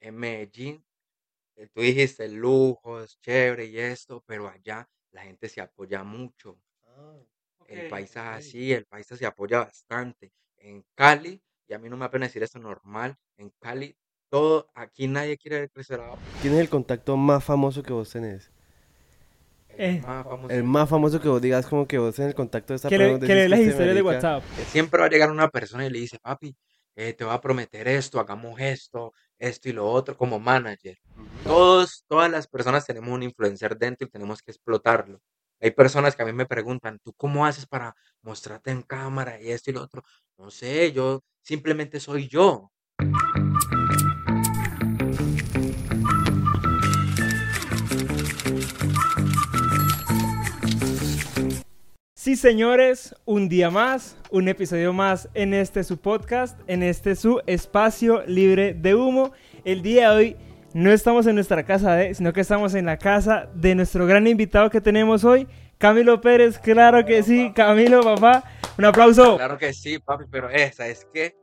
en Medellín, eh, tú dijiste lujos, chévere y esto, pero allá la gente se apoya mucho. Ah, El paisa ok. así, el paisa se apoya bastante. En Cali, y a mí no me apena decir esto normal, en Cali, todo, aquí nadie quiere crecer a ¿Quién es el contacto más famoso que vos tenés? el Eh, más famoso. El más famoso que vos digas como que vos en el contacto de esta persona que le decís las historias de WhatsApp. que siempre va a llegar una persona y le dice, papi, eh, te voy a prometer esto, hagamos esto, esto y lo otro, como manager. Todos, todas las personas tenemos un influencer dentro y tenemos que explotarlo. Hay personas que a mí me preguntan, ¿tú cómo haces para mostrarte en cámara y esto y lo otro? No sé, yo simplemente soy yo. Sí, señores, un día más, un episodio más en este su podcast, en este su espacio libre de humo. El día de hoy no estamos en nuestra casa de, sino que estamos en la casa de nuestro gran invitado que tenemos hoy, Camilo Pérez. Claro que sí, Camilo, papá. Un aplauso. Claro que sí, papi, pero esa es que,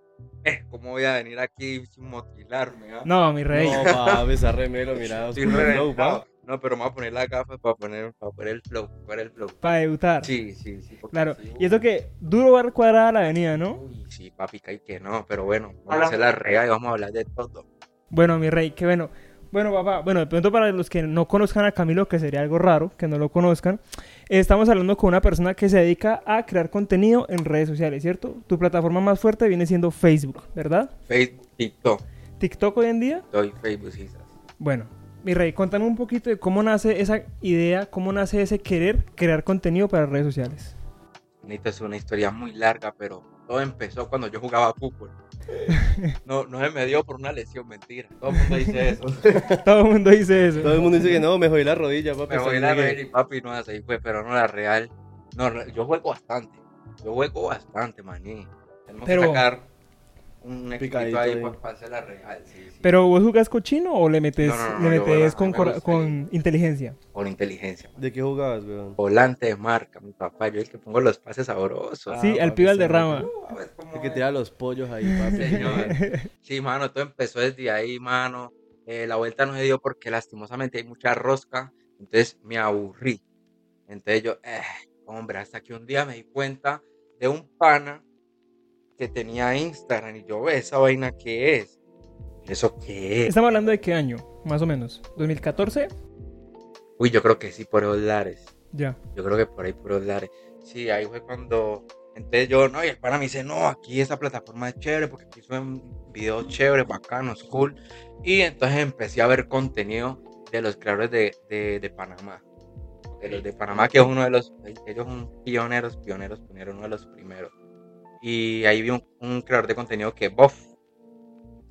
eh, ¿cómo voy a venir aquí sin motilarme? ah? No, mi rey. No, papi, esa remelo, mira. Oscuro pa. No, pero me voy a poner las gafas para poner, para poner el flow, para el flow. Para debutar. Sí, sí, sí. Claro. sí, Y eso que duro va cuadrada la avenida, ¿no? Uy, sí, papi, que hay que no, pero bueno, vamos a hacer la rea y vamos a hablar de todo. Bueno, mi rey, qué bueno. Bueno, papá, bueno, de pronto para los que no conozcan a Camilo, que sería algo raro que no lo conozcan, estamos hablando con una persona que se dedica a crear contenido en redes sociales, ¿cierto? Tu plataforma más fuerte viene siendo Facebook, ¿verdad? Facebook, TikTok, TikTok hoy en día. doy Facebook, sí. Bueno, mi rey, contame un poquito de cómo nace esa idea, cómo nace ese querer crear contenido para redes sociales. Bonito, es una historia muy larga, pero todo empezó cuando yo jugaba fútbol. No, no se me dio por una lesión, mentira. Todo el mundo dice eso. Todo el mundo dice eso. Todo el mundo dice que no, me jodí la rodilla, papi. Me voy así a que- ver y papi, no, así fue, pero no la real. No, yo juego bastante. Yo juego bastante, maní. Tenemos Pero- que sacar un equipito Picadito ahí para hacer la real, sí, sí. Pero vos jugás cochino o le metes, No, no, no, le metes con, me gusta con inteligencia? Con inteligencia. ¿De qué jugabas, weón? Volante de marca, mi papá. Yo el que pongo los pases sabrosos. Ah, sí, al papi, pibe al derrama. El que tira los pollos ahí, papi. Señor. Sí, mano, todo empezó desde ahí, mano. Eh, la vuelta no se dio porque lastimosamente hay mucha rosca. Entonces me aburrí. Entonces yo, eh, hombre, hasta que un día me di cuenta de un pana que tenía Instagram y yo, ve esa vaina que es. ¿Eso qué es? Estamos hablando de qué año, más o menos. ¿2014? Uy, yo creo que sí, por lares. Ya. Yo creo que por ahí, por esos lares. Sí, ahí fue cuando. Entonces yo, no, y el pana me dice, no, aquí esa plataforma es chévere porque aquí suben videos chéveres, bacanos, cool. Y entonces empecé a ver contenido de los creadores de, de, de Panamá. De los de Panamá, que es uno de los, ellos son pioneros, pioneros, pioneros, uno de los primeros. Y ahí vi un, un creador de contenido que, bof,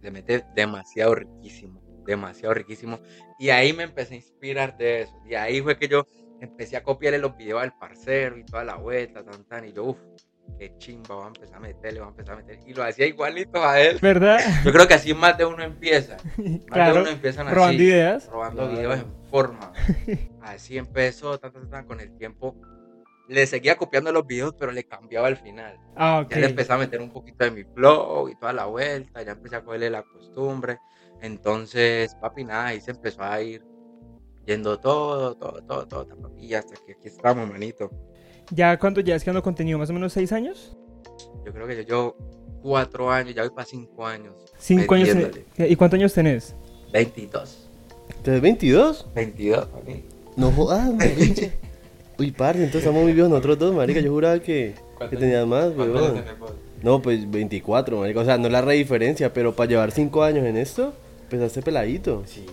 le mete demasiado riquísimo, demasiado riquísimo. Y ahí me empecé a inspirar de eso. Y ahí fue que yo empecé a copiarle los videos al parcero y toda la vuelta, tan, tan. Y yo, uff, qué chimba, voy a empezar a meterle, voy a empezar a meter. Y lo hacía igualito a él. ¿Verdad? Yo creo que así más de uno empieza. Más de claro. uno empiezan Robando así, ideas. robando Claro. videos en forma. Así empezó, tan, tan, tan, con el tiempo. Le seguía copiando los videos, pero le cambiaba al final. Ah, ok. Ya le empecé a meter un poquito de mi flow y toda la vuelta, ya empecé a cogerle la costumbre. Entonces, papi, nada, ahí se empezó a ir yendo todo, todo, todo, todo, papi, y hasta que aquí estamos, manito. ¿Ya cuánto llevas creando contenido? ¿Más o menos seis años? Yo creo que yo llevo cuatro años, ya voy para cinco años. Cinco años. ¿Y cuántos años tenés? 22. ¿Tienes 22? 22, papi. No jodas. Uy, parce, entonces estamos muy viejos nosotros dos, marica. Yo juraba que, que tenías más, ¿Cuántos años weón. No, pues 24, marica. O sea, no es la re diferencia, pero para llevar 5 años en esto, empezaste peladito. Sí.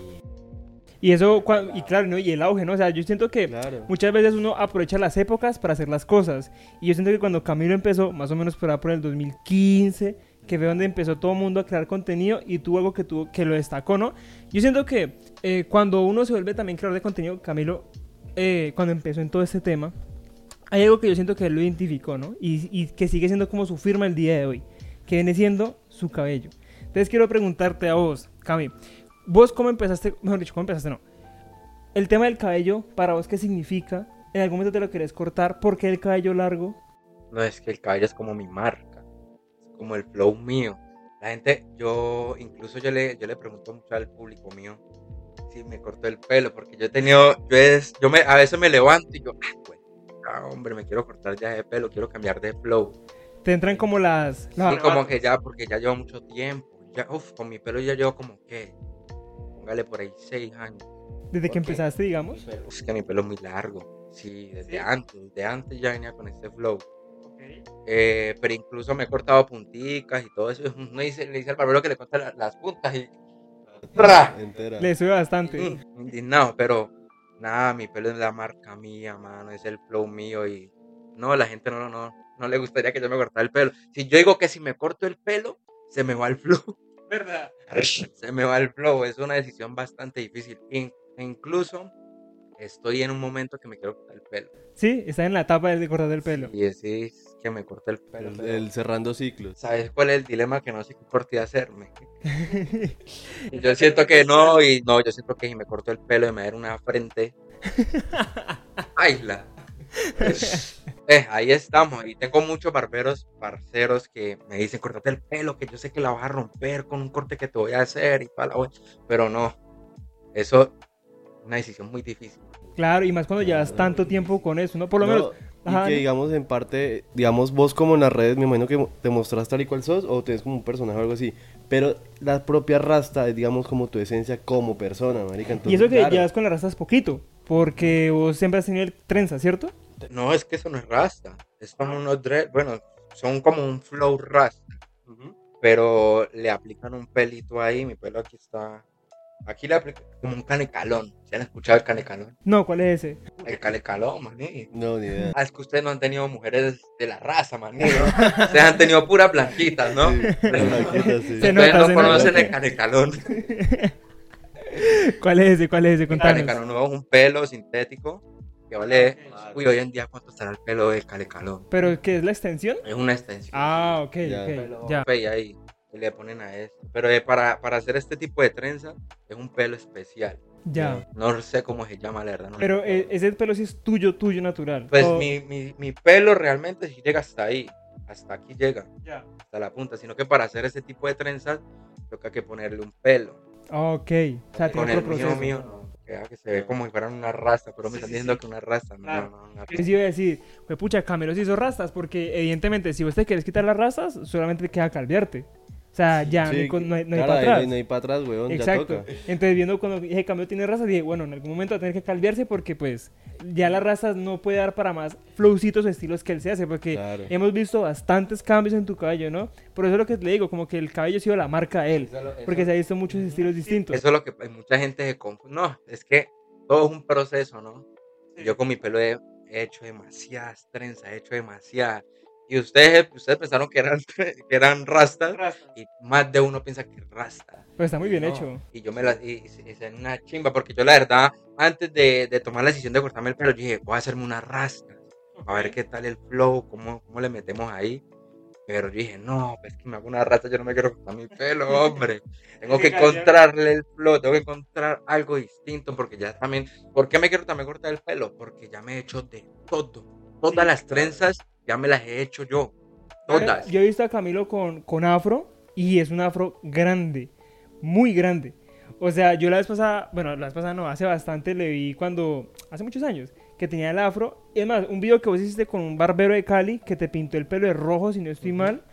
Y eso, y claro, ¿no? Y el auge, ¿no? O sea, yo siento que Claro. muchas veces uno aprovecha las épocas para hacer las cosas. Y yo siento que cuando Camilo empezó, más o menos por, ahí por el 2015, que fue donde empezó todo el mundo a crear contenido y tuvo algo que, tuvo, que lo destacó, ¿no? Yo siento que eh, cuando uno se vuelve también creador de contenido, Camilo, eh, cuando empezó en todo este tema, hay algo que yo siento que él lo identificó, ¿no? Y, y que sigue siendo como su firma el día de hoy, que viene siendo su cabello. Entonces quiero preguntarte a vos, Cami, ¿vos cómo empezaste, mejor dicho, cómo empezaste, no? El tema del cabello, para vos, ¿qué significa? ¿En algún momento te lo querés cortar? ¿Por qué el cabello largo? No, es que el cabello es como mi marca. Es como el flow mío. La gente, yo, incluso yo le, yo le pregunto mucho al público mío si me cortó el pelo, porque yo he tenido, yo es, yo me, a veces me levanto y yo, ah, pues, ah, hombre, me quiero cortar ya de pelo, quiero cambiar de flow. Te entran como las... las Sí, como que ya, porque ya llevo mucho tiempo. Ya, uf, con mi pelo ya llevo como que, póngale por ahí seis años. desde que empezaste, digamos. Es que mi pelo es muy largo. Sí, desde ¿Sí? antes, desde antes ya venía con este flow. Eh, pero incluso me he cortado punticas y todo eso. Uno dice, le dice al barbero que le corta la- las puntas y. ¡Ra! Entera. Le sube bastante. Mm, indignado, pero nada, mi pelo es la marca mía, mano, es el flow mío y no, la gente no, no, no le gustaría que yo me cortara el pelo. Si yo digo que si me corto el pelo, se me va el flow. ¿Verdad? se me va el flow, es una decisión bastante difícil. In- incluso estoy en un momento que me quiero cortar el pelo. Sí, está en la etapa de cortar el pelo. Y decís que me corté el pelo. El, cerrando ciclos. ¿Sabes cuál es el dilema? Que no sé qué corte hacerme. Y Yo siento que no, y no, yo siento que si me corto el pelo y me da una frente. ¡Aisla! Eh, ahí estamos. Y tengo muchos barberos, parceros que me dicen, cortate el pelo, que yo sé que la vas a romper con un corte que te voy a hacer y la hue-". Pero no. Eso es una decisión muy difícil. Claro, y más cuando llevas tanto tiempo con eso, ¿no? Por lo No, menos... y Ajá, que ¿no? digamos en parte, digamos vos como en las redes, me imagino que te mostrás tal y cual sos o tenés como un personaje o algo así. Pero la propia rasta es digamos como tu esencia como persona, marica. Entonces, Y eso que claro, llevas con las rastas poquito, porque vos siempre has tenido el trenza, ¿cierto? No, es que eso no es rasta. Estos son unos dread, bueno, son como un flow rasta. Ujú. pero le aplican un pelito ahí, mi pelo aquí está, aquí le aplican como un canecalón, ¿se han escuchado el canecalón? No, ¿cuál es ese? El canecalón, maní. No, ni idea. Ah, es que ustedes no han tenido mujeres de la raza, maní, ¿no? Ustedes han tenido puras blanquitas, ¿no? Sí, la blanquita, sí. Se nota, no se conocen nota. el canecalón. ¿Cuál es ese? ¿Cuál es ese? El Contanos. canecalón no es un pelo sintético que vale, uy, hoy en día cuánto estará el pelo de canecalón. ¿Pero qué es la extensión? Es una extensión. Ah, ok, Ya. ok, ya. Ahí, y le ponen a eso. Pero eh, para, para hacer este tipo de trenza es un pelo especial. Ya. No sé cómo se llama, la verdad. no Pero eh, ese pelo sí es tuyo, tuyo, natural. Pues O- mi, mi, mi pelo realmente sí llega hasta ahí. Hasta aquí llega, Ya. hasta la punta. Sino que para hacer ese tipo de trenzas toca que ponerle un pelo. Ok. O sea, Con tiene el otro mío, mío, no. Que se ve como si fuera una raza. Pero me están diciendo que una raza. No, Claro. no, una Yo sí iba a decir, pues pucha, Camilo se hizo rastas, porque evidentemente si te quieres quitar las rastas, solamente te queda calviarte. O sea, ya no hay, Sí, no hay, no hay cara, para atrás. no hay para atrás, weón, ya Exacto. toca. Entonces, viendo cuando dije Camilo tiene razas, dije, bueno, en algún momento va a tener que calviarse porque, pues, ya las razas no puede dar para más flowcitos o estilos que él se hace, porque Claro. hemos visto bastantes cambios en tu cabello, ¿no? Por eso es lo que le digo, como que el cabello ha sido la marca de él, porque se ha visto muchos estilos distintos. Eso es lo que hay mucha gente se confunde. No, es que todo es un proceso, ¿no? Yo con mi pelo he he hecho demasiadas trenzas, he hecho demasiadas. Y ustedes, ustedes pensaron que eran, que eran rastas y más de uno piensa que es rasta. Pues está muy bien No, hecho. Y yo me las y, y- y es una chimba, porque yo la verdad, antes de, de tomar la decisión de cortarme el pelo, yo dije, voy a hacerme una rasta, a ver qué tal el flow, cómo, cómo le metemos ahí. Pero yo dije, no, pues que me hago una rasta, yo no me quiero cortar mi pelo, hombre. Tengo que encontrarle el flow, tengo que encontrar algo distinto, porque ya también, ¿por qué me quiero también cortar el pelo? Porque ya me he hecho de todo. Todas las trenzas ya me las he hecho yo. Todas. Yo he visto a Camilo con, con afro y es un afro grande, muy grande. O sea, yo la vez pasada, bueno, la vez pasada no, hace bastante le vi cuando, hace muchos años, que tenía el afro. Es más, un video que vos hiciste con un barbero de Cali que te pintó el pelo de rojo, si no estoy mal.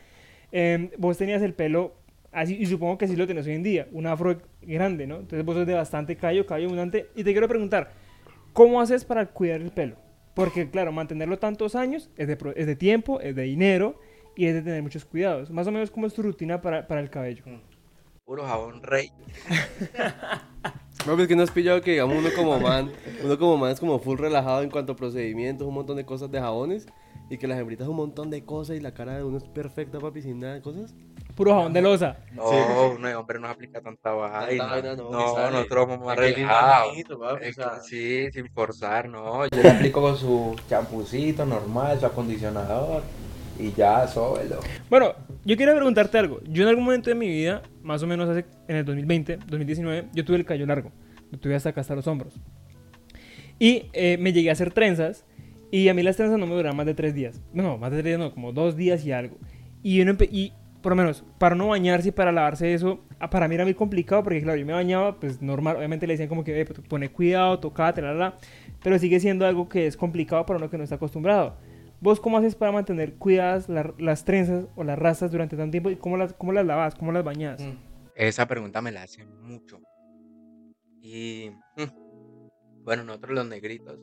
Em, vos tenías el pelo así, y supongo que sí lo tenés hoy en día, un afro grande, ¿no? Entonces vos sos de bastante callo, callo abundante. Y te quiero preguntar, ¿cómo haces para cuidar el pelo? Porque, claro, mantenerlo tantos años es de, pro- es de tiempo, es de dinero y es de tener muchos cuidados. Más o menos, ¿cómo es tu rutina para, para el cabello? Puro jabón rey. No, pues que no has pillado que digamos uno como man, uno como man es como full relajado en cuanto a procedimientos, un montón de cosas de jabones y que las hembritas un montón de cosas y la cara de uno es perfecta, papi, sin nada de cosas. Puro jabón de losa. No, no, hombre, no aplica tanta vaina. vaina no, no, nosotros vamos más relajados. o sea. Sí, sin forzar, no. Yo le aplico con su champucito normal, su acondicionador y ya, sóbelo. Bueno, yo quiero preguntarte algo. Yo en algún momento de mi vida, más o menos hace, en el 2020, 2019, yo tuve el cabello largo. Lo tuve hasta acá, hasta los hombros. Y eh, me llegué a hacer trenzas. Y a mí las trenzas no me duraban más de tres días. No, más de tres días no, como dos días y algo. Y, uno empe- y por lo menos, para no bañarse y para lavarse eso, ah, para mí era muy complicado porque, claro, yo me bañaba, pues normal, obviamente le decían como que, eh, pues, pone cuidado, tocate, la, la, la, pero sigue siendo algo que es complicado para uno que no está acostumbrado. ¿Vos cómo haces para mantener cuidadas la- las trenzas o las rastas durante tanto tiempo y cómo las, cómo las lavas, cómo las bañas? Mm, Esa pregunta me la hacen mucho. Y mm, bueno, nosotros los negritos,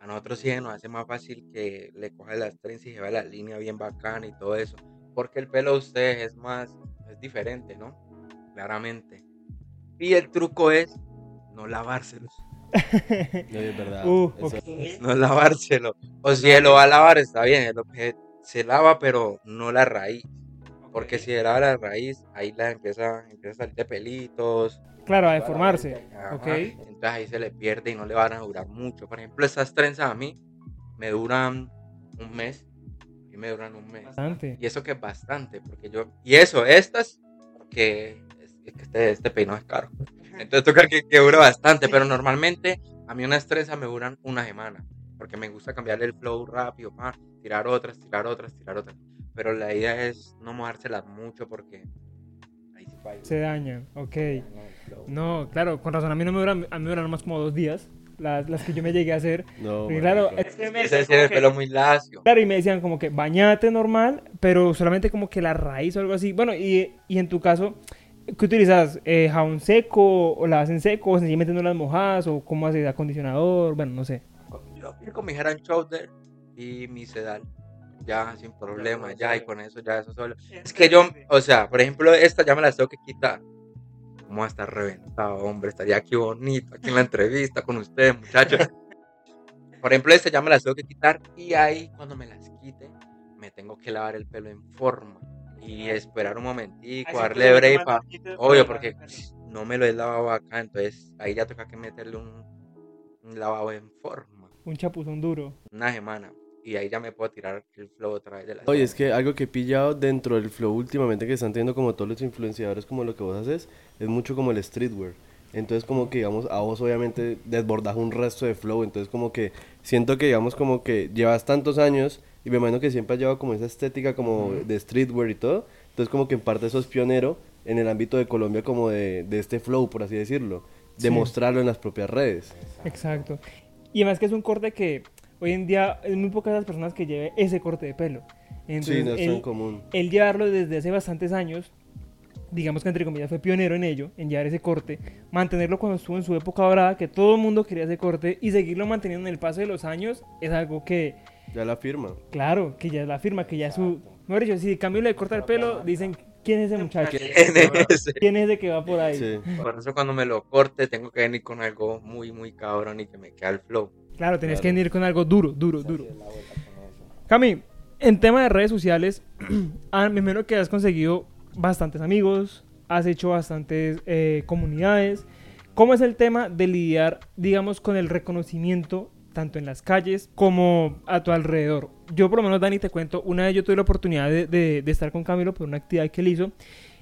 a nosotros sí nos hace más fácil que le coja las trenzas y lleva la línea bien bacana y todo eso. Porque el pelo de ustedes es más, es diferente, ¿no? Claramente. Y el truco es no lavárselos. No, es verdad. Uh, Eso- ok. No lavárselo. O si él lo va a lavar, está bien. se lava, pero no la raíz. Porque si se lava la raíz, ahí la empieza, empieza a salir de pelitos. Claro, a deformarse. Ajá, Ok. Entonces ahí se le pierde y no le van a durar mucho. Por ejemplo, esas trenzas a mí me duran un mes. Me duran un mes. Bastante. Y eso que es bastante, porque yo... Y eso, estas, porque es, que este, este peinado es caro. Entonces toca que, que dure bastante, pero normalmente a mí unas trenzas me duran una semana. Porque me gusta cambiarle el flow rápido, pa, tirar otras, tirar otras, tirar otras. Pero la idea es no mojárselas mucho porque... Ahí falla. Se dañan, ok. No, claro, con razón, a mí no me duran, a mí me duran más como dos días, las, las que yo me llegué a hacer. No, Porque claro, es que me Ese el pelo muy lacio. Claro, y me decían como que bañate normal, pero solamente como que la raíz o algo así. Bueno, y, y en tu caso, ¿qué utilizas? Eh, ¿Jabón seco o la hacen seco o sencillamente no las mojas o cómo haces acondicionador? Bueno, no sé. Yo fui con mi head and shoulder y mi sedal. Ya, sin problema, ya, y con eso, ya, eso solo. Es que yo, o sea, por ejemplo, esta ya me la tengo que quitar. ¿Cómo va a estar reventado, hombre? Estaría aquí bonito, aquí en la entrevista con ustedes, muchachos. Por ejemplo, esta ya me las tengo que quitar y ahí, cuando me las quite, me tengo que lavar el pelo en forma y esperar un momentico, darle break pa- Obvio, porque no me lo he lavado acá, entonces ahí ya toca que meterle un, un lavado en forma. Un chapuzón duro. Una semana. Y ahí ya me puedo tirar el flow otra vez de la Oye, es que algo que he pillado dentro del flow últimamente que están teniendo como todos los influenciadores como lo que vos haces, es mucho como el streetwear. Entonces como que digamos, a vos obviamente desbordas un resto de flow, entonces como que siento que digamos como que llevas tantos años y me imagino que siempre has llevado como esa estética como de streetwear y todo, entonces como que en parte sos pionero en el ámbito de Colombia como de, de este flow, por así decirlo, Sí. demostrarlo en las propias redes. Exacto. Y además que es un corte que hoy en día es muy pocas las personas que lleven ese corte de pelo. Entonces, sí, no es él- tan común. el llevarlo desde hace bastantes años, digamos que entre comillas fue pionero en ello, en llevar ese corte, mantenerlo cuando estuvo en su época dorada, que todo el mundo quería ese corte, y seguirlo manteniendo en el paso de los años, es algo que, Ya la firma. claro, que ya es la firma, que ya es su... Mejor dicho, si cambio le corta el pelo, dicen, ¿quién es ese muchacho? ¿Quién es ese? ¿Quién es ese que va por ahí? Sí. Por eso cuando me lo corte tengo que venir con algo muy, muy cabrón y que me quede el flow. Claro, tenés Claro. que venir con algo duro, duro, duro. Cami, en tema de redes sociales, ah, me imagino que has conseguido bastantes amigos, has hecho bastantes eh, comunidades. ¿Cómo es el tema de lidiar, digamos, con el reconocimiento tanto en las calles como a tu alrededor? Yo, por lo menos, Dani, te cuento, una vez yo tuve la oportunidad de, de- de estar con Camilo por una actividad que él hizo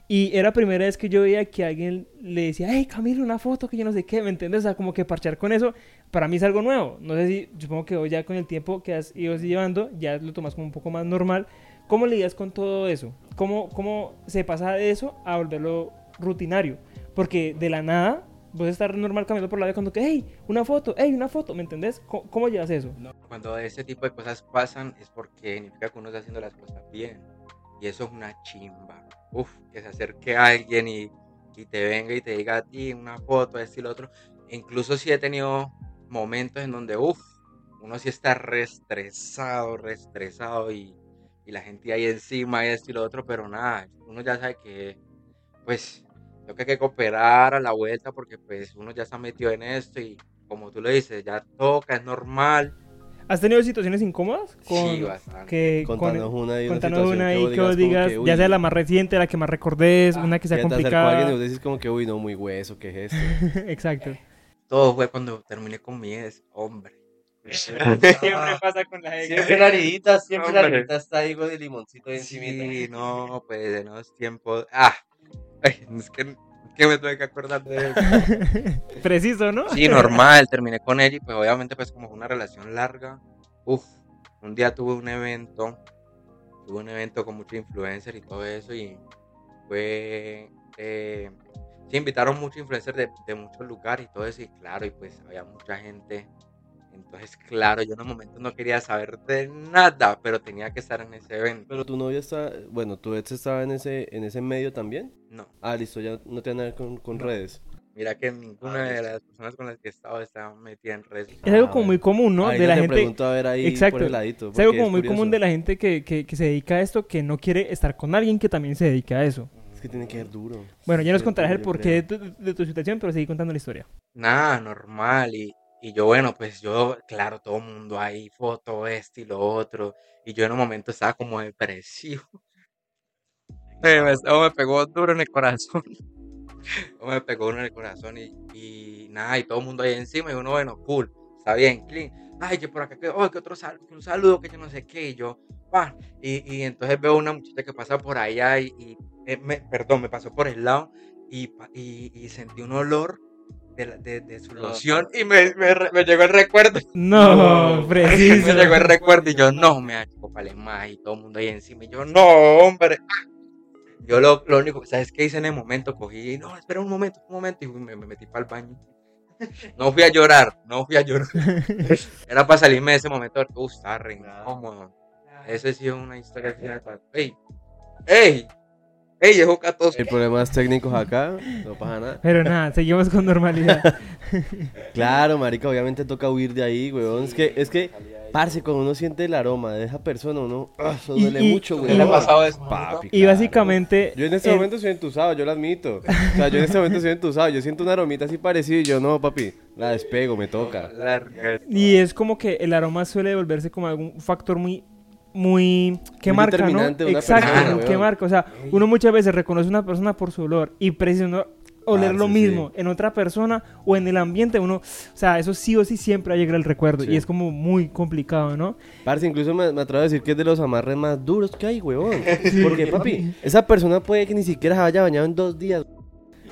y era la primera vez que yo veía que alguien le decía, hey, Camilo, una foto que yo no sé qué, ¿me entiendes? O sea, como que parchar con eso, para mí es algo nuevo. No sé si, supongo que hoy ya con el tiempo que has ido llevando, ya lo tomas como un poco más normal. ¿Cómo lidias con todo eso? ¿Cómo, cómo se pasa de eso a volverlo rutinario? Porque de la nada, vos estar normal caminando por la vida cuando que, hey, una foto, hey, una foto, ¿me entendés? ¿Cómo, cómo llevas eso? Cuando ese tipo de cosas pasan es porque significa que uno está haciendo las cosas bien. Y eso es una chimba. Uf, que se acerque alguien y, y te venga y te diga a ti una foto, esto y lo otro. Incluso si he tenido momentos en donde, uf, uno sí está re estresado, re estresado y, y la gente ahí encima esto y lo otro, pero nada, uno ya sabe que, pues, tengo que cooperar a la vuelta porque pues uno ya está metido en esto y como tú lo dices, ya toca, es normal. ¿Has tenido situaciones incómodas? Sí, bastante. que, con- Contanos una ahí, una Contanos situación una que ahí vos que vos digas que, ya uy, sea la más reciente, la que más recordes, una que sea que te alguien y complicada. vos decís como que, uy, no, muy hueso, ¿qué es esto? Exacto. Todo fue cuando terminé con mi ex, hombre. Siempre pasa con la Siempre la aridita, siempre la Hombre. aridita está ahí con el limoncito de encimita. Sí, no, pues en los tiempos. Ah, ay, es que, que me tuve que acordar de eso. Preciso, ¿no? Sí, normal, terminé con ella y pues obviamente pues como fue una relación larga. Uf, un día tuve un evento tuve un evento con muchos influencers y todo eso y fue... Eh, sí, invitaron muchos influencers de, de muchos lugares y todo eso y claro, y pues había mucha gente. Entonces, claro, yo en un momento no quería saber de nada, pero tenía que estar en ese evento. Pero tu novia está, bueno, tu ex estaba en ese, en ese medio también. No, Ah, listo, ya no tiene nada que ver con, con redes. mira que ninguna Ah, de las personas con las que he estado estaba metida en redes. Es algo Ah, como muy común, ¿no? Ahí de la te gente. pregunto a ver ahí Exacto. por el ladito. Es algo como muy común de la gente que, que, que se dedica a esto, que no quiere estar con alguien que también se dedica a eso. Es que tiene que ser duro. Bueno, ya nos contarás el porqué de tu, de tu situación, pero seguí contando la historia. Nada, normal. Y, y yo, bueno, pues yo, claro, todo el mundo ahí, foto, este y lo otro. Y yo en un momento estaba como depresivo. Me, me, eso me pegó duro en el corazón. Eso me pegó duro en el corazón y, y nada, y todo el mundo ahí encima. Y uno, bueno, cool, está bien, clean. Ay, que por acá, que, oh, que otro saludo, un saludo, que yo no sé qué. Y yo, pa. Y, y entonces veo una muchacha que pasa por allá y, y, eh, me, perdón, me pasó por el lado y, y sentí un olor de, la- de, de su loción y me, me, me llegó el recuerdo. No, me preciso. llegó el recuerdo y yo, no, me ha hecho más y todo el mundo ahí encima. Y yo, no, hombre. Yo lo, lo único, ¿sabes qué hice en el momento? Cogí, y, no, espera un momento, un momento, y me, me metí para el baño. No fui a llorar, no fui a llorar. Era para salirme de ese momento, uh, estaba re incómodo. Esa ha sido una historia ¡Ey! ¡Ey! ¡Ey, es Jocatoso! Hay problemas técnicos acá, no pasa nada. Pero nada, seguimos con normalidad. Claro, marica, obviamente toca huir de ahí, weón. Es que, es que, parce, cuando uno siente el aroma de esa persona, uno, ah, eso duele y- mucho, y- weón. ¿Qué le ha pasado eso? Papi, Y claro. básicamente. Yo en este momento soy entusado, yo lo admito. O sea, yo en este momento soy entusado. Yo siento una aromita así parecida y yo, no, papi, la despego, me toca. Y es como que el aroma suele volverse como algún factor muy muy que Muy marca, ¿no? de una Exacto, persona, que marca, o sea, uno muchas veces reconoce a una persona por su olor y precisa uno oler lo Parce, mismo en otra persona o en el ambiente, uno, o sea, eso sí o sí siempre va a llegar el recuerdo Sí. y es como muy complicado, ¿no? Parce, incluso me, me atrevo a decir que es de los amarres más duros que hay, weón. Porque, papi, esa persona puede que ni siquiera se haya bañado en dos días.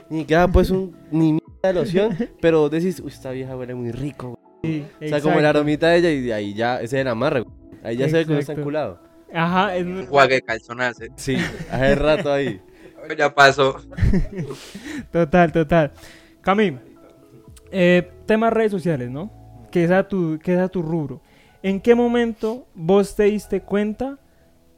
Ni siquiera pues un ni mierda de loción, pero decís, uy, esta vieja huele muy rico. Sí, O sea, como el exacto. aromita de ella y de ahí ya, ese es el amarre. weón. Ahí ya se ve que uno está enculado. Ajá, es- Un juegue de calzonazo. Sí, hace rato ahí. Ya pasó. Total, total. Cami, eh, tema redes sociales, ¿no? Que es, a tu, que es a tu rubro. ¿En qué momento vos te diste cuenta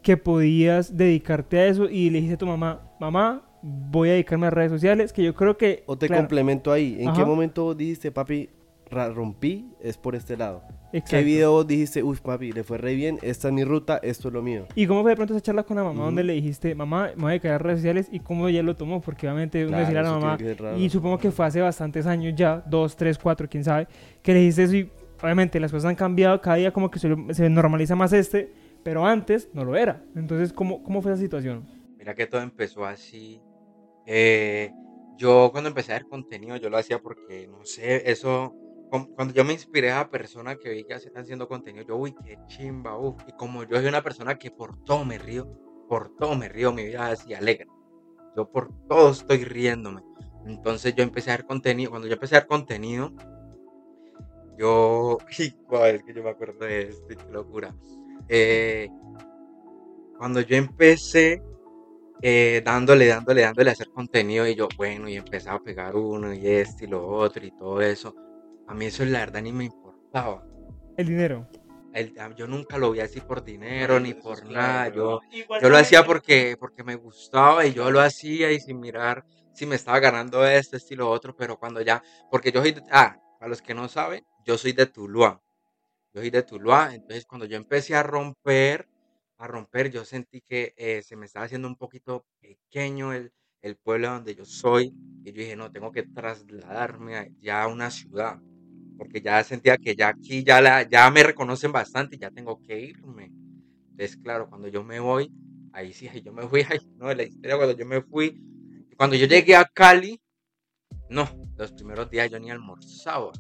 que podías dedicarte a eso y le dijiste a tu mamá, mamá, voy a dedicarme a redes sociales? Que yo creo que... O te claro, complemento ahí. ¿En Ajá. qué momento vos dijiste, papi, rompí? Es por este lado. ¿Qué exacto. video vos dijiste, uff, papi, le fue re bien, esta es mi ruta, esto es lo mío? ¿Y cómo fue de pronto esa charla con la mamá Ujú. donde le dijiste, mamá, me voy a a redes sociales? ¿Y cómo ella lo tomó? Porque obviamente uno Claro, decirle a la mamá, raro. y supongo que fue hace bastantes años ya, dos, tres, cuatro, quién sabe, que le dijiste eso y obviamente las cosas han cambiado, cada día como que se, se normaliza más este, pero antes no lo era. Entonces, ¿cómo, cómo fue esa situación? Mira que todo empezó así. Eh, yo cuando empecé a ver contenido, yo lo hacía porque, no sé, eso, cuando yo me inspiré a personas que vi que están haciendo contenido, yo, uy, qué chimba, uf. Y como yo soy una persona que por todo me río, por todo me río, mi vida así alegre. Yo por todo estoy riéndome. Entonces yo empecé a ver contenido, cuando yo empecé a ver contenido, yo, guau, es que yo me acuerdo de esto, qué locura. Eh, cuando yo empecé, eh, dándole, dándole, dándole a hacer contenido y yo, bueno, y empezaba a pegar uno y este y lo otro y todo eso. A mí eso la verdad ni me importaba. El dinero. El- yo nunca lo vi así por dinero ni por nada. Yo, yo lo hacía porque, porque me gustaba y yo lo hacía y sin mirar si me estaba ganando esto, esto y lo otro, pero cuando ya, porque yo soy, de- ah, para los que no saben, yo soy de Tuluá. Yo soy de Tuluá, entonces cuando yo empecé a romper, a romper, yo sentí que eh, se me estaba haciendo un poquito pequeño el, el pueblo donde yo soy y yo dije, no, tengo que trasladarme ya a una ciudad, porque ya sentía que ya aquí ya, la, ya me reconocen bastante y ya tengo que irme. Entonces, claro, cuando yo me voy, ahí sí, ahí yo me fui, ay, no, la historia cuando yo me fui, cuando yo llegué a Cali, no, los primeros días yo ni almorzaba,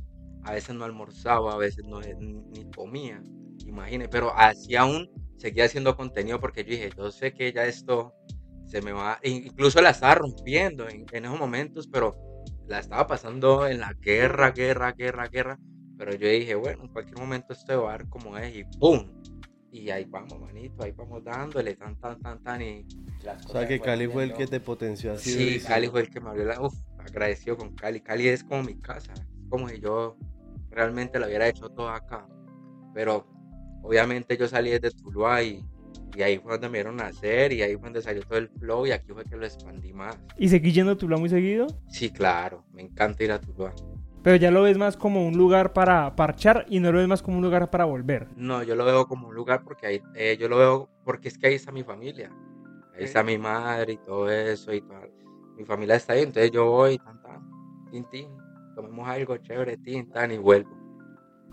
a veces no almorzaba, a veces no ni comía, imagínate, pero así aún seguía haciendo contenido porque yo dije, yo sé que ya esto se me va, incluso la estaba rompiendo en, en esos momentos, pero la estaba pasando en la guerra, guerra, guerra, guerra, pero yo dije, bueno, en cualquier momento esto va a dar como es y ¡pum! y ahí vamos, manito, ahí vamos dándole, tan, tan, tan, tan, y las O sea cosas que Cali fue el que te potenció así. Sí, durísimo. Cali fue el que me abrió la... Uf, agradecido con Cali. Cali es como mi casa, como si yo realmente lo hubiera hecho todo acá. Pero obviamente yo salí desde Tuluá y, y ahí fue donde me vieron nacer y ahí fue donde salió todo el flow y aquí fue que lo expandí más. ¿Y seguís yendo a Tuluá muy seguido? Sí, claro, me encanta ir a Tuluá. Pero ya lo ves más como un lugar para parchar y no lo ves más como un lugar para volver. No, yo lo veo como un lugar porque ahí, eh, yo lo veo porque es que ahí está mi familia. Ahí está mi madre y todo eso y toda- mi familia está ahí, entonces yo voy, tan, tan, tin, tin, tomemos algo chévere, tin, tan, y vuelvo.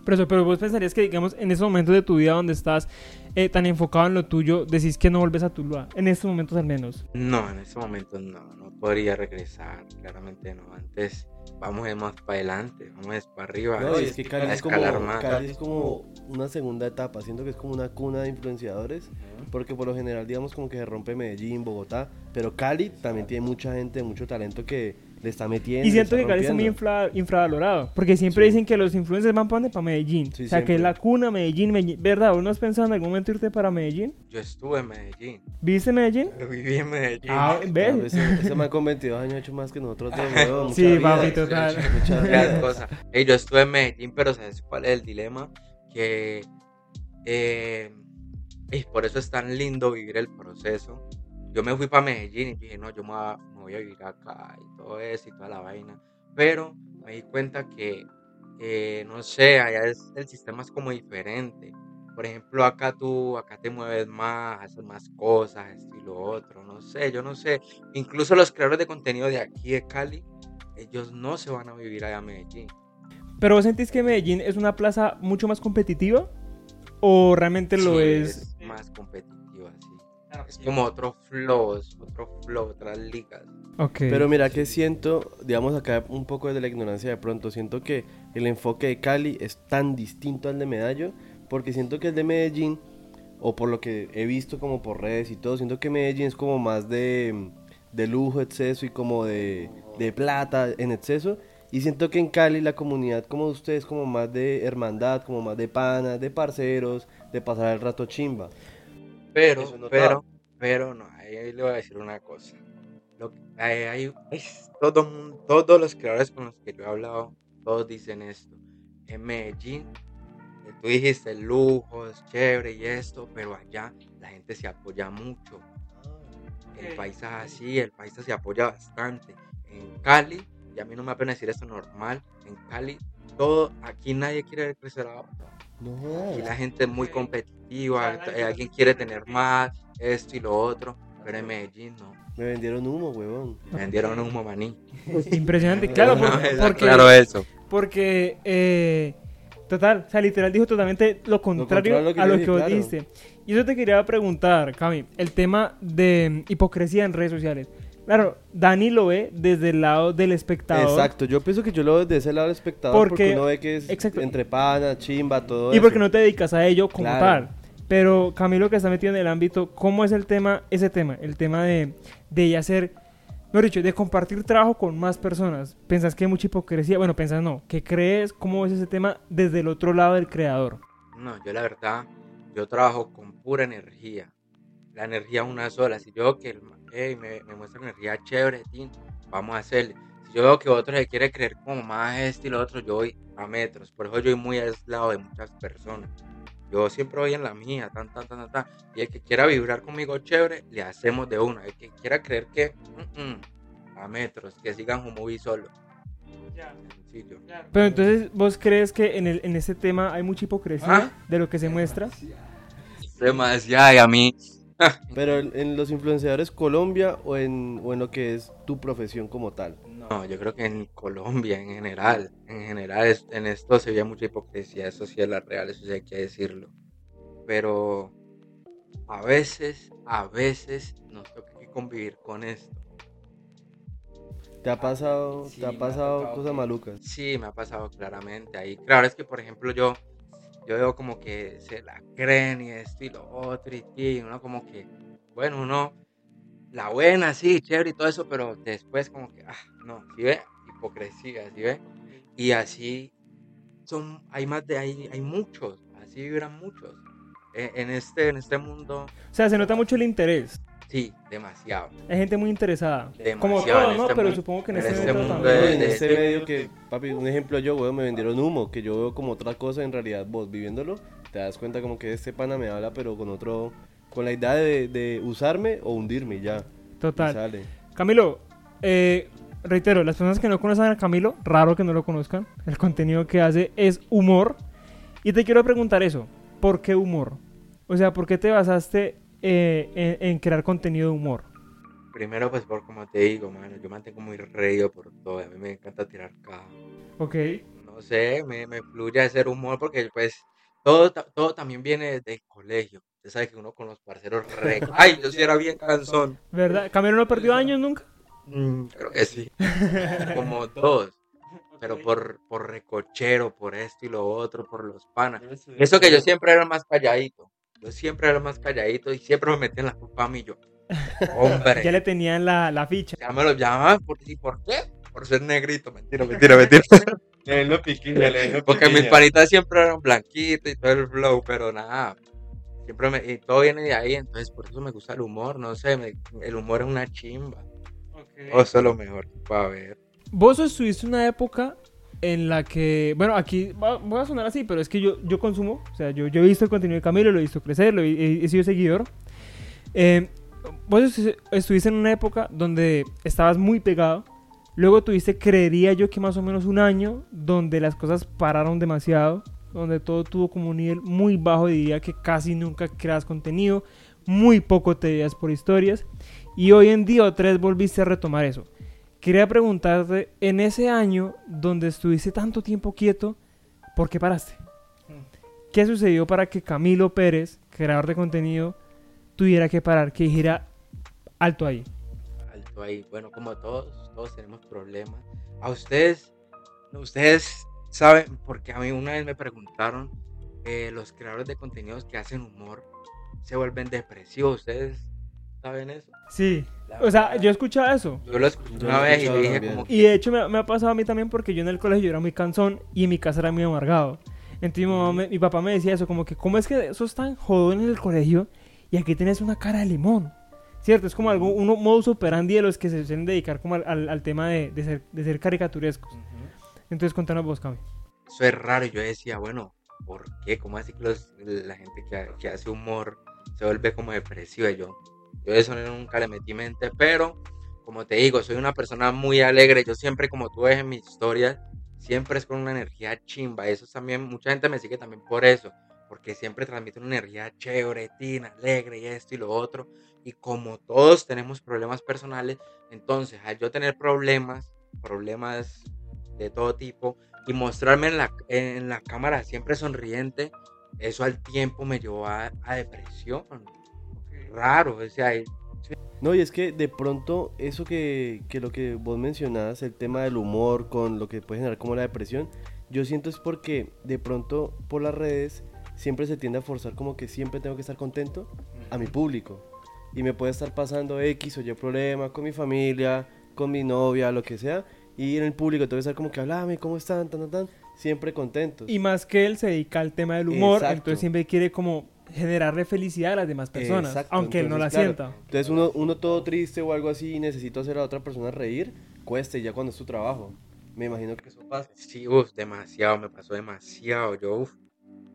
Pero, eso, pero vos pensarías que, digamos, en esos momentos de tu vida donde estás eh, tan enfocado en lo tuyo, decís que no volves a Tuluá. En estos momentos al menos. No, en este momento no, no podría regresar, claramente no. Antes vamos de más para adelante, vamos de para arriba. No, y es que a Cali es, como. Cali es como una segunda etapa. Siento que es como una cuna de influenciadores. Porque por lo general, digamos, como que se rompe Medellín, Bogotá. Pero Cali también tiene mucha gente, mucho talento que le está metiendo. Y siento que Cali está muy infla- infravalorado. Porque siempre Sí. dicen que los influencers van para Para Medellín. Sí, o sea, que es siempre. la cuna Medellín, Medellín. ¿Verdad? ¿Vos no has pensado en algún momento irte para Medellín? Yo estuve en Medellín, ¿Viste Medellín? viví en Medellín. Ah, Claro, ¿ves? ese, ese man con 22 años ha hecho más que nosotros dos, weón, mucha Sí, vida. papi, total. Mucha Gran vida. cosa. Ey, yo estuve en Medellín, pero ¿sabes cuál es el dilema? Que eh, ey, por eso es tan lindo vivir el proceso. Yo me fui para Medellín y dije, no, yo me voy, a, voy a vivir acá y todo eso y toda la vaina. Pero me di cuenta que, eh, no sé, allá es, el sistema es como diferente. Por ejemplo, acá tú, acá te mueves más, haces más cosas, esto y lo otro, no sé, yo no sé. Incluso los creadores de contenido de aquí de Cali, ellos no se van a vivir allá a Medellín. ¿Pero vos sentís que Medellín es una plaza mucho más competitiva? ¿O realmente lo Sí, es? más competitiva. Es como otro flow, es otro flow, otras ligas. Ok. Pero mira que siento, digamos acá un poco desde la ignorancia de pronto, siento que el enfoque de Cali es tan distinto al de Medallo, porque siento que el de Medellín, o por lo que he visto como por redes y todo, siento que Medellín es como más de, de lujo, exceso y como de, de plata en exceso. Y siento que en Cali la comunidad como de ustedes como más de hermandad, como más de panas, de parceros, de pasar el rato chimba. Pero, Eso no pero, pero no, ahí le voy a decir una cosa. Lo hay- es todo todos los creadores con los que yo he hablado, todos dicen esto. En Medellín, eh, tú dijiste el lujo, es chévere y esto, pero allá la gente se apoya mucho. El Ok. país es así, el país se apoya bastante. En Cali, y a mí no me apena decir esto normal, en Cali, todo, aquí nadie quiere ver crecer a otro. No Aquí jodas. la gente es muy competitiva, eh, alguien quiere tener más, esto y lo otro, pero en Medellín no. Me vendieron humo, huevón. Me vendieron un maní. Impresionante, claro, porque, eso. porque eh, total, o sea, literal dijo totalmente lo contrario contrario a lo que a yo lo dije, que vos claro. dijiste. Y eso te quería preguntar, Cami, el tema de mm, hipocresía en redes sociales. Claro, Dani lo ve desde el lado del espectador. Exacto, yo pienso que yo lo veo desde ese lado del espectador porque, Porque- uno ve que es exacto. entre pana, chimba, todo Y eso. porque no te dedicas a ello como Claro. tal. Pero Camilo que está metido en el ámbito, ¿cómo es el tema, ese tema? El tema de, de ya hacer, mejor dicho, de compartir trabajo con más personas. ¿Pensás que hay mucha hipocresía? Bueno, pensás no. ¿Qué crees? ¿Cómo ves ese tema desde el otro lado del creador? No, yo la verdad, yo trabajo con pura energía. La energía es una sola. Si yo veo que el ma- ey, me, me muestra energía chévere, tin, vamos a hacerle. Si yo veo que otro se quiere creer como más este y lo otro, yo voy a metros. Por eso yo voy muy aislado de muchas personas. Yo siempre voy en la mía, tan, tan, tan, tan. Y el que quiera vibrar conmigo chévere, le hacemos de una. El que quiera creer que mm, mm, a metros, que sigan como vi solo. Pero entonces, ¿vos crees que en, el, en ese tema hay mucha hipocresía Ah. de lo que se muestra? Demasiado, y a mí. Pero en, en los influenciadores Colombia o en, o en lo que es tu profesión como tal. No, yo creo que en Colombia en general, en general es- en esto se ve mucha hipocresía, eso sí es la real, eso sí hay que decirlo. Pero a veces, a veces nos toca que convivir con esto. ¿Te ha pasado, Sí, te ha pasado tocado cosas que- malucas? Sí, me ha pasado claramente ahí. Claro, es que por ejemplo yo, yo veo como que se la creen y esto y lo otro y, y uno como que, bueno, uno, la buena, sí, chévere y todo eso, pero después como que, ah, no, ¿sí ve? Hipocresía, ¿sí ve? Y así son, hay más de ahí, hay muchos, así vibran muchos. en, en este, en este mundo, O sea, se nota mucho el interés. Sí, demasiado. Hay gente muy interesada. Como Demasiado todo, en ¿no? este Pero supongo que en en este, este momento mundo también. de- en de- este de- medio que, papi, un ejemplo yo, weón, me vendieron humo, que yo veo como otra cosa, en realidad vos viviéndolo, te das cuenta como que este pana me habla, pero con otro, con la idea de, de usarme o hundirme ya. Total. sale. Camilo, eh, reitero, las personas que no conocen a Camilo, raro que no lo conozcan. El contenido que hace es humor. Y te quiero preguntar eso. ¿Por qué humor? O sea, ¿por qué te basaste eh, en, en crear contenido de humor? Primero, pues, por como te digo, mano, yo mantengo muy reído por todo. A mí me encanta tirar caja. Ok. No sé, me, me fluye hacer humor porque, pues, todo, todo también viene desde el colegio. Usted sabe que uno con los parceros re... Ay, yo sí era bien cansón. ¿Verdad? ¿Camilo no perdió años nunca? Mm, creo que sí. Como dos. Pero por, por recochero, por esto y lo otro, por los panas. Eso que yo siempre era más calladito. Yo siempre era más calladito y siempre me metían la culpa a mí yo. Hombre. Ya le tenían la, la ficha. Ya me lo llamaban por, ¿y por qué? Por ser negrito. Mentira, mentira, mentira. Le lo piquilla, le Porque mis panitas siempre eran blanquitos y todo el flow, pero nada. Siempre me, y todo viene de ahí, entonces por eso me gusta el humor, no sé, me- el humor es una chimba. O eso es lo mejor que puede haber. Vos estuviste una época en la que, bueno, aquí va- voy a sonar así, pero es que yo, yo consumo, o sea, yo, yo he visto el contenido de Camilo, lo he visto crecer, lo he, he- sido seguidor. Eh, vos estu- estuviste en una época donde estabas muy pegado, luego tuviste, creería yo que más o menos un año, donde las cosas pararon demasiado, donde todo tuvo como un nivel muy bajo, diría que casi nunca creas contenido, muy poco te veías por historias, y hoy en día otra vez volviste a retomar eso. Quería preguntarte, en ese año donde estuviste tanto tiempo quieto, ¿por qué paraste? ¿Qué sucedió para que Camilo Pérez, creador de contenido, tuviera que parar, que dijera alto ahí? Alto ahí. Bueno, como todos, todos tenemos problemas. A ustedes, ustedes saben, porque a mí una vez me preguntaron, eh, los creadores de contenidos que hacen humor se vuelven depresivos. ¿Ustedes saben eso? Sí. O sea, yo escuchaba eso. yo lo escuché una vez y escuchado le dije como Y de hecho me, me ha pasado a mí también porque yo en el colegio era muy cansón y en mi casa era muy amargado. Entonces mi, mamá me- mi papá me decía eso, como que ¿cómo es que sos tan jodón en el colegio y aquí tienes una cara de limón? ¿Cierto? Es como algo, uno modus operandi de los que se suelen dedicar como al, al- al tema de, de ser, de ser caricaturescos. Entonces contanos vos, Cami. eso es raro. Yo decía, bueno, ¿por qué? ¿Cómo así que los- la gente que, que hace humor se vuelve como depresiva? Y yo, yo eso nunca le metí mente, pero como te digo, soy una persona muy alegre. Yo siempre, como tú ves en mis historias, siempre es con una energía chimba. Eso también, mucha gente me sigue también por eso, porque siempre transmite una energía chévere, tina, alegre y esto y lo otro. Y como todos tenemos problemas personales, entonces al yo tener problemas, problemas de todo tipo, y mostrarme en la, en la cámara siempre sonriente, eso al tiempo me llevó a, a depresión. Raro, o sea, y- No, y es que de pronto eso que, que lo que vos mencionabas, el tema del humor con lo que puede generar como la depresión, yo siento es porque de pronto por las redes siempre se tiende a forzar como que siempre tengo que estar contento a mi público. Y me puede estar pasando X o Y problema con mi familia, con mi novia, lo que sea. Y en el público tengo que estar como que hablame, ¿cómo están? Tan, tan, tan. Siempre contentos. Y más que él se dedica al tema del humor, Exacto. entonces siempre quiere como generarle felicidad a las demás personas, Exacto, aunque él no la claro, sienta. Entonces uno, uno todo triste o algo así y necesito hacer a otra persona reír, cueste ya cuando es tu trabajo. Me imagino que eso pasa. sí, uff, demasiado, me pasó demasiado, yo, uff.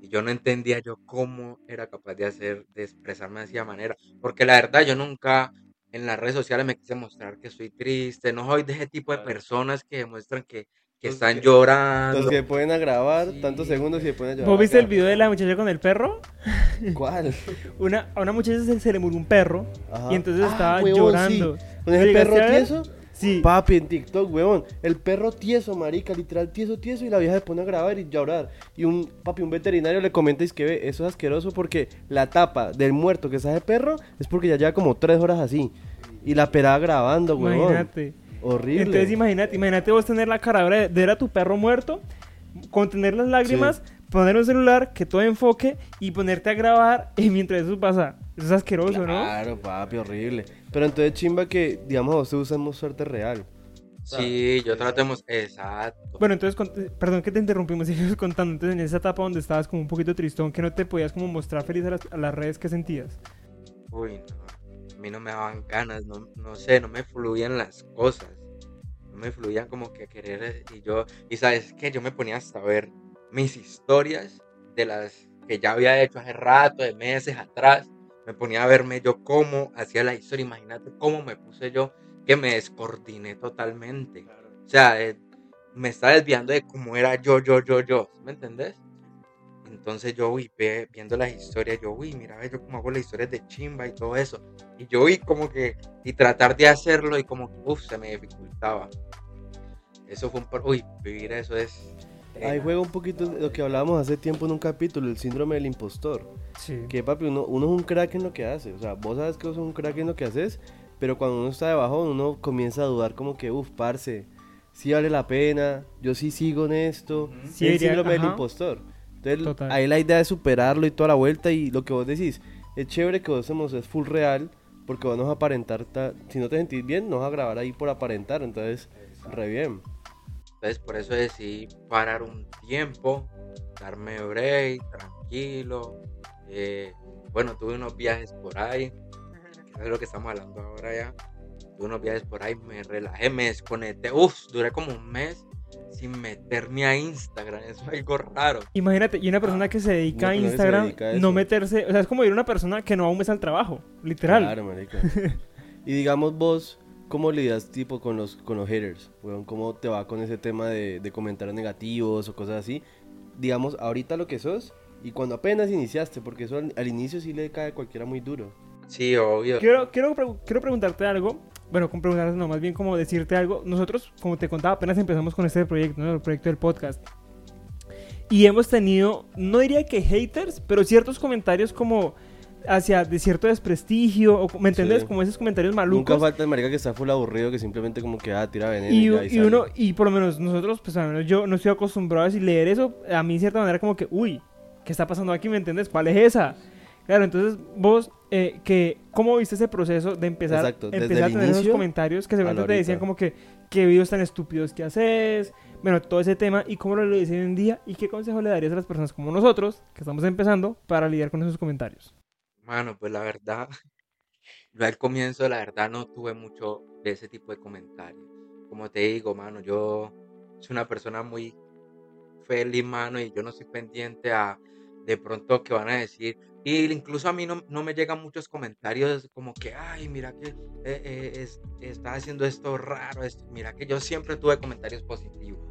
Y yo no entendía yo cómo era capaz de hacer, de expresarme de esa manera. Porque la verdad, yo nunca en las redes sociales me quise mostrar que estoy triste. No soy de ese tipo de personas que demuestran que, que Los están que- llorando. Los que pueden grabar Sí. tantos segundos y se pueden llorar. ¿Vos viste el video de la muchacha con el perro? ¿Cuál? Una, a una muchacha se, se le murió un perro Ajá. y entonces Ah, estaba huevón, llorando. sí. ¿Con ese ¿Lo perro tieso? Sí. Papi, en TikTok, weón. El perro tieso, marica, literal tieso, tieso. Y la vieja se pone a grabar y llorar. Y un papi, un veterinario le comenta y es que ve, eso es asqueroso porque la tapa del muerto que está de perro es porque ya lleva como tres horas así. Y la pelada grabando, weón. Imagínate. Horrible. Entonces imagínate, imagínate vos tener la cara de ver a tu perro muerto, contener las lágrimas, poner un celular, que todo enfoque y ponerte a grabar y mientras eso pasa. Eso es asqueroso, ¿no? Claro, papi, horrible. Pero entonces chimba que, digamos, vos te usamos suerte real. Sí, yo trato de mos- Exacto. Bueno, entonces, perdón que te interrumpimos, sigues contando. Entonces, en esa etapa donde estabas como un poquito tristón, que no te podías como mostrar feliz a las, a las redes, ¿qué sentías? Uy, no. A mí no me daban ganas, no, no sé, no me fluían las cosas. No me fluían como que querer. eh, Y yo, y sabes que yo me ponía hasta a ver mis historias de las que ya había hecho hace rato, de meses atrás. Me ponía a verme yo cómo hacía la historia. Imagínate cómo me puse yo, que me descoordiné totalmente. O sea, eh, me estaba desviando de cómo era yo, yo, yo, yo. ¿sí ¿Me entendés? Entonces yo, ve- viendo las historias, yo, uy, mira, yo cómo hago las historias de chimba y todo eso. Y yo vi como que, y tratar de hacerlo y como que, uff, se me dificultaba. Eso fue un, uy, vivir eso es... Ahí juega un poquito de lo que hablábamos hace tiempo en un capítulo, el síndrome del impostor. Sí. Que papi, uno, uno es un crack en lo que hace. O sea, vos sabes que vos sos un crack en lo que haces, pero cuando uno está debajo, uno comienza a dudar como que, uff, parce, sí vale la pena, yo sí sigo en esto. Sí, el síndrome del ajá. impostor. Entonces, Total. ahí la idea es superarlo y toda la vuelta y lo que vos decís, es chévere que vos hacemos es full real, porque vos no vas a aparentar, ta- si no te sentís bien, no vas a grabar ahí por aparentar, entonces, re bien. Entonces por eso decidí parar un tiempo, darme break, tranquilo. eh, bueno, tuve unos viajes por ahí, que es lo que estamos hablando ahora ya. Tuve unos viajes por ahí, me relajé, me desconecté. Uf, duré como un mes sin meterme a Instagram, es algo raro. Imagínate, y una persona que se dedica a Instagram, dedica a no meterse, o sea, es como ir a una persona que no va un mes al trabajo, literal. Claro, marica. y digamos vos, ¿cómo lidias tipo con los, con los haters? ¿Cómo te va con ese tema de, de comentarios negativos o cosas así? Digamos, ahorita lo que sos y cuando apenas iniciaste, porque eso al, al inicio sí le cae a cualquiera muy duro. Sí, obvio. Quiero, quiero, pre- quiero preguntarte algo. Bueno, con preguntarte, no, más bien como decirte algo. Nosotros, como te contaba, apenas empezamos con este proyecto, ¿no? El proyecto del podcast. Y hemos tenido, no diría que haters, pero ciertos comentarios como hacia de cierto desprestigio, o, ¿me entendés? Sí. Como esos comentarios Nunca malucos. falta el marica que está full aburrido, que simplemente como que, ah, tira veneno y, Y, ya, y uno, y por lo menos nosotros, pues al menos yo no estoy acostumbrado a decir- leer eso, a mí de cierta manera como que, uy, ¿qué está pasando aquí? ¿Me entiendes? ¿Cuál es esa? Claro, entonces vos, eh, que, ¿cómo viste ese proceso de empezar, Exacto, desde empezar a tener esos comentarios que seguramente te decían como que, qué videos tan estúpidos que haces? Bueno, todo ese tema y cómo lo dicen hoy en día y qué consejo le darías a las personas como nosotros, que estamos empezando, para lidiar con esos comentarios. Mano, pues la verdad, yo al comienzo, la verdad, no tuve mucho de ese tipo de comentarios. Como te digo, mano, yo soy una persona muy feliz, mano, y yo no soy pendiente a de pronto que van a decir. Y incluso a mí no, no me llegan muchos comentarios como que, ay, mira que eh, eh, es- está haciendo esto raro. esto". Mira que yo siempre tuve comentarios positivos.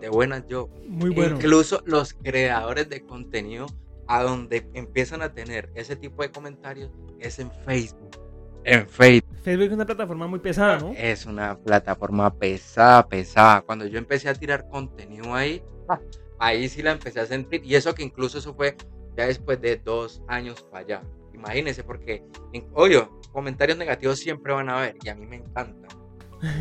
De buenas yo. Muy bueno. Incluso los creadores de contenido a donde empiezan a tener ese tipo de comentarios es en Facebook. En Facebook. Facebook es una plataforma muy pesada, ¿no? Es una plataforma pesada, pesada. Cuando yo empecé a tirar contenido ahí, ah, ahí sí la empecé a sentir. Y eso que incluso eso fue ya después de dos años para allá. Imagínense, porque, obvio, comentarios negativos siempre van a haber. Y a mí me encantan.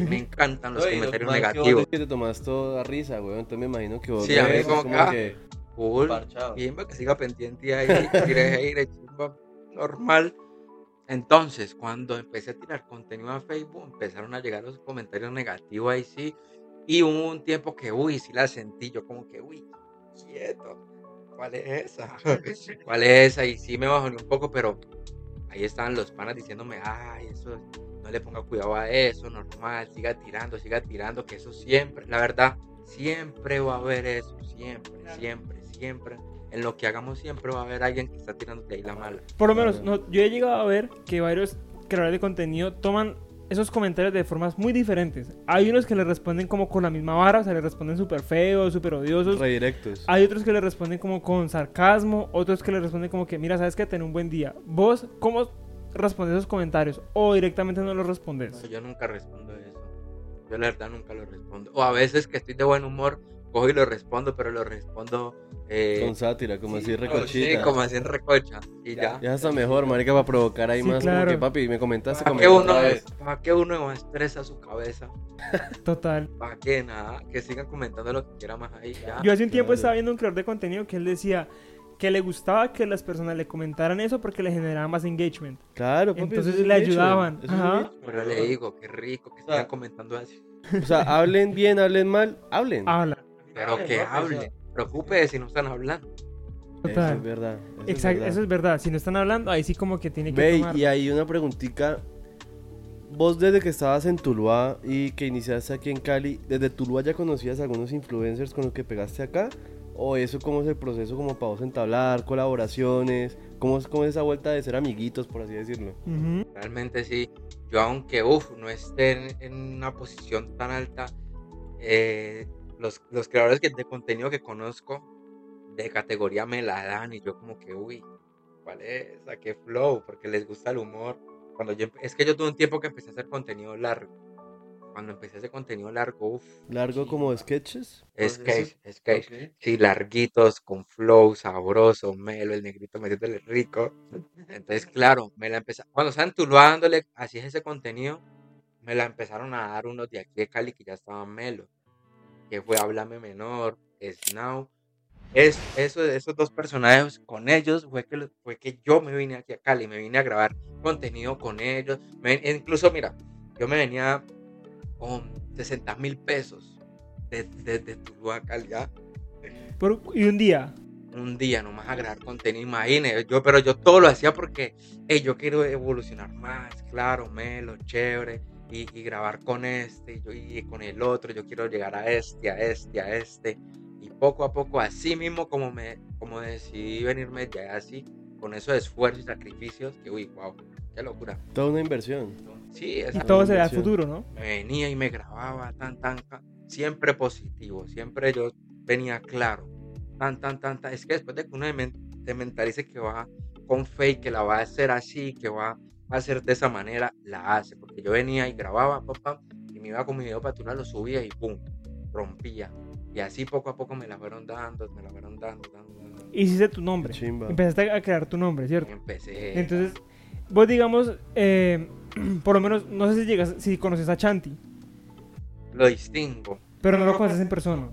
Me encantan los Oye, comentarios vos negativos. Que te tomas toda risa, weón. Entonces me imagino que vos Sí, a mí ves como que, ah, que... Cool. Parchado. Bien, que siga pendiente ahí, tire aire, chimba, normal. Entonces, cuando empecé a tirar contenido a Facebook, empezaron a llegar los comentarios negativos ahí sí. Y hubo un tiempo que, uy, sí la sentí. Yo como que, uy, quieto. ¿Cuál es esa? ¿Cuál es esa? Y sí me bajó un poco, pero ahí estaban los panas diciéndome, ay, eso, no le ponga cuidado a eso, normal, siga tirando, siga tirando, que eso siempre, la verdad, siempre va a haber eso, siempre, siempre, siempre. En lo que hagamos siempre va a haber alguien que está tirando de ahí la mala. Por lo menos, no, yo he llegado a ver que varios creadores de contenido toman esos comentarios de formas muy diferentes. Hay unos que le responden como con la misma vara, o sea, le responden súper feos, súper odiosos. Redirectos. Hay otros que le responden como con sarcasmo, otros que le responden como que, mira, sabes que ten un buen día. ¿Vos cómo respondes esos comentarios? O directamente no los respondes. No, yo nunca respondo eso. Yo la verdad nunca lo respondo. O a veces que estoy de buen humor, cojo y lo respondo, pero lo respondo... eh, Con sátira, como sí, así Sí, recochita. como así en recocha. Y ya. Ya está mejor, marica, para provocar ahí Sí, más claro. como que, papi, me comentaste, ¿Para qué, comenta uno, otra vez. ¿Para qué uno estresa su cabeza? Total. ¿Para qué? Nada, que sigan comentando lo que quieran más ahí. Ya. Yo hace un tiempo Claro. estaba viendo un creador de contenido que él decía que le gustaba que las personas le comentaran eso porque le generaba más engagement. Claro, papi, Entonces le ayudaban, ajá. Pero le digo, qué rico que sea, sigan comentando así. O sea, hablen bien, hablen mal, hablen. Habla. Pero que hablen. Preocupe si no están hablando. Eso es verdad. eso es Exacto, verdad. eso es verdad. Si no están hablando, ahí sí como que tiene que Ve, tomar. y hay una preguntita. Vos desde que estabas en Tuluá y que iniciaste aquí en Cali, ¿desde Tuluá ya conocías a algunos influencers con los que pegaste acá? ¿O eso cómo es el proceso como para vos entablar colaboraciones? ¿Cómo es, cómo es esa vuelta de ser amiguitos, por así decirlo? Realmente sí. Yo aunque, uff, no esté en, en una posición tan alta, eh, los, los creadores que- de contenido que conozco de categoría me la dan y yo como que, uy, ¿cuál es? ¿A qué flow? Porque les gusta el humor. Cuando yo, es que yo tuve un tiempo que empecé a hacer contenido largo. Cuando empecé hacer contenido largo, uff. ¿Largo como sketches? Sketch, sketch. Sí, larguitos, con flow, sabroso, melo, el negrito metiéndole rico. Entonces, claro, me la empezó. Cuando estaba en Tuluá dándole así ese contenido, me la empezaron a dar unos de aquí de Cali que ya estaban melo. Que fue Háblame Menor, Snow. Es, eso, esos dos personajes, con ellos fue que, fue que yo me vine aquí a Cali, me vine a grabar contenido con ellos. Me- incluso, mira, yo me venía con 60 mil pesos desde de, de Tuluá a Cali. ya Por- y un día, un día nomás a grabar contenido, imagínate, yo, pero yo todo lo hacía porque hey, yo quiero evolucionar más, claro, melo, chévere, y, y grabar con este, y, yo, y con el otro, yo quiero llegar a este, a este, a este, y poco a poco, así mismo como me, como decidí venirme ya así, con esos esfuerzos y sacrificios, que uy, wow, qué locura. Toda una inversión. Sí, es y todo se ve al futuro, ¿no? me venía y me grababa tan, tan, tan, siempre positivo, siempre yo venía claro, tan, tan, tan, tan. Es que después de que uno te mentalice que va con fe y que la va a hacer así, que va hacer de esa manera, la hace, porque yo venía y grababa, pam, pam, y me iba con mi video para lo subía y pum, rompía. Y así poco a poco me la fueron dando, me la fueron dando, dando, dando, dando. Hiciste tu nombre. Chimba. Empezaste a crear tu nombre, ¿cierto? empecé. Entonces, vos digamos, eh, por lo menos, no sé si llegas, si conoces a Chanti, lo distingo. pero no lo conoces en persona.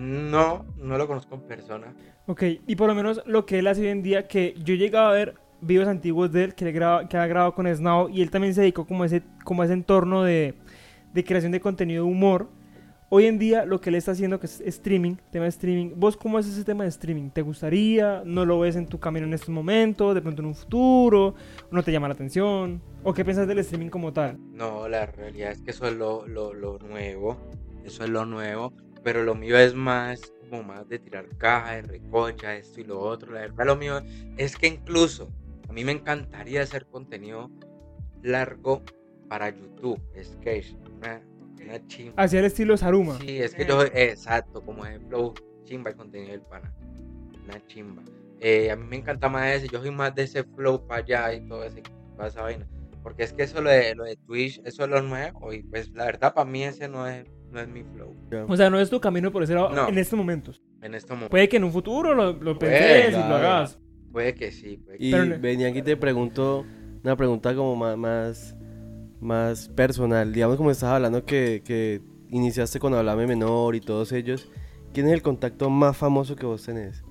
No, no lo conozco en persona. Ok, y por lo menos lo que él hace hoy en día, que yo llegaba a ver videos antiguos de él que, le graba, que ha grabado con Snow y él también se dedicó como a ese, como ese entorno de, de creación de contenido de humor. Hoy en día lo que él está haciendo que es streaming, tema de streaming, ¿vos cómo es ese tema de streaming? ¿Te gustaría? ¿No lo ves en tu camino en estos momentos? ¿De pronto en un futuro? ¿No te llama la atención? ¿O qué piensas del streaming como tal? No, la realidad es que eso es lo, lo, lo nuevo, eso es lo nuevo, pero lo mío es más como más de tirar caja, de recocha, esto y lo otro. La verdad, lo mío es que incluso a mí me encantaría hacer contenido largo para YouTube, sketch, una, una chimba. Hacia el estilo Saruma. Sí, es que yo, exacto, como ejemplo, chimba el contenido del pana, una chimba. Eh, a mí me encanta más ese, yo soy más de ese flow para allá y todo ese, toda esa vaina. Porque es que eso lo de, lo de Twitch, eso es lo nuevo y pues la verdad para mí ese no es, no es mi flow O sea, no es tu camino por ese lado No. en estos momentos. en este momento. Puede que en un futuro lo, lo penses y lo hagas. Puede que sí, puede que Y no- venía aquí te pregunto una pregunta como más, más, más personal. Digamos como estabas hablando que, que iniciaste con Hablame Menor y todos ellos. ¿Quién es el contacto más famoso que vos tenés?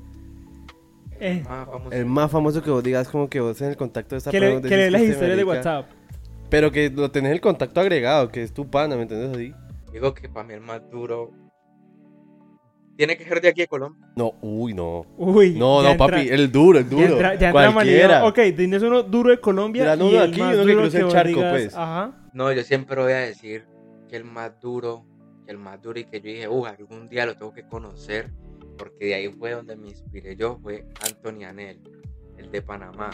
Eh, Ah, El más famoso que vos digas como que vos en el contacto de esta que le, persona que le decís las historias de WhatsApp. Pero que lo tenés el contacto agregado, que es tu pana, ¿me entiendes así? Digo que para mí el más duro tiene que ser de aquí de Colombia. No, uy, no. Uy. No, ya no, papi, el duro, el ya duro. entra- ya entra Cualquiera. manía. Ok, tienes uno duro de Colombia. Y uno el aquí uno que cruza el charco, digas, pues. Ajá. No, yo siempre voy a decir que el más duro, que el más duro y que yo dije, uh, algún día lo tengo que conocer, porque de ahí fue donde me inspiré yo, fue Anthony Anel, el de Panamá,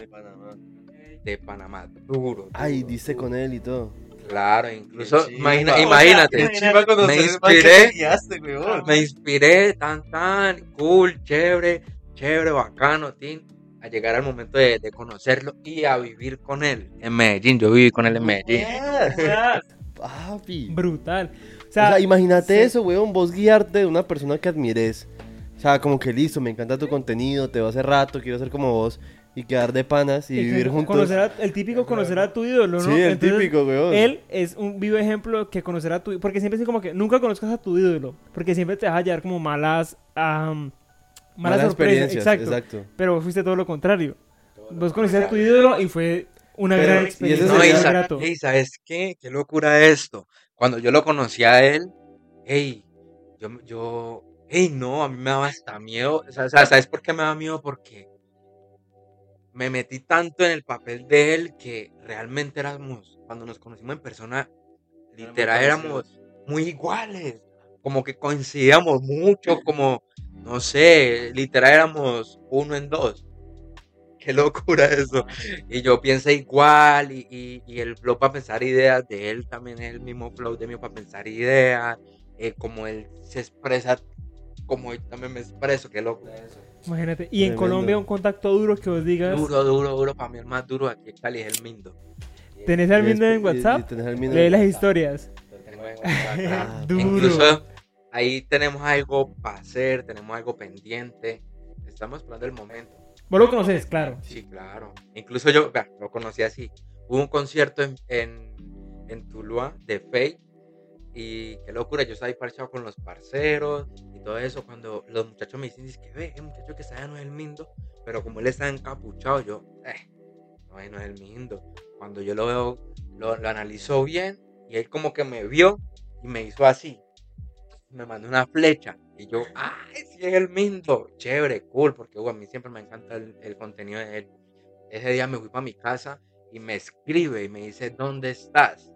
de Panamá, duro. Ay, duro, diste duro. con él y todo. Claro, incluso, imagina- imagínate, me inspiré. guiaste, me inspiré tan, tan cool, chévere, chévere, bacano, tin, a llegar al momento de, de conocerlo y a vivir con él en Medellín. Yo viví con él en Medellín. Papi. Brutal. O O sea, sea, imagínate sí. eso, weón, vos guiarte de una persona que admires. O sea, como que listo, me encanta tu contenido, te veo hace rato, quiero ser como vos y quedar de panas y vivir juntos. conocer a- el típico conocer a tu ídolo, ¿no? Sí, el Entonces, típico, weón. Él es un vivo ejemplo que conocer a tu porque siempre es como que nunca conozcas a tu ídolo, porque siempre te vas a hallar como malas mala Malas experiencias, exacto. exacto. Pero fuiste todo lo contrario. Vos conociste a tu ídolo y fue una Pero- gran y ese experiencia. No, y, sería muy sa- grato. ey, ¿sabes qué? Qué locura esto. Cuando yo lo conocí a él, hey, yo, yo, hey, no, a mí me daba hasta miedo. O sea, ¿sabes por qué me daba miedo? Porque me metí tanto en el papel de él que realmente éramos, cuando nos conocimos en persona, literal éramos muy iguales. Como que coincidíamos mucho, como, no sé, literal éramos uno en dos. Qué locura eso. Y yo pienso igual, y, y, y el flow para pensar ideas de él también es el mismo flow de mí para pensar ideas, eh, como él se expresa, como yo también me expreso, qué loco eso. Imagínate. Y en. Colombia un contacto duro que vos digas, Duro, duro, duro, para mí el más duro aquí en Cali es el Mindo. tenés al Mindo en WhatsApp, tenés al Mindo lee en las historias. Tengo en WhatsApp, Ah, Duro. Incluso ahí tenemos algo para hacer, tenemos algo pendiente, estamos esperando el momento. Vos lo conoces, claro. Sí, claro. Incluso yo vea, lo conocí así. Hubo un concierto en, en, en Tuluá de Faye y qué locura, yo estaba ahí parchado con los parceros todo eso. Cuando los muchachos me dicen, es que ve, el muchacho que allá no es el Mindo, pero como él está encapuchado, yo, eh, no, no es el Mindo. Cuando yo lo veo, lo, analizó bien y él como que me vio y me hizo así. Me mandó una flecha y yo, ¡ay, sí es el Mindo! Chévere, cool, porque uh, a mí siempre me encanta el, el contenido de él. Ese día me fui para mi casa y me escribe y me dice, ¿dónde estás?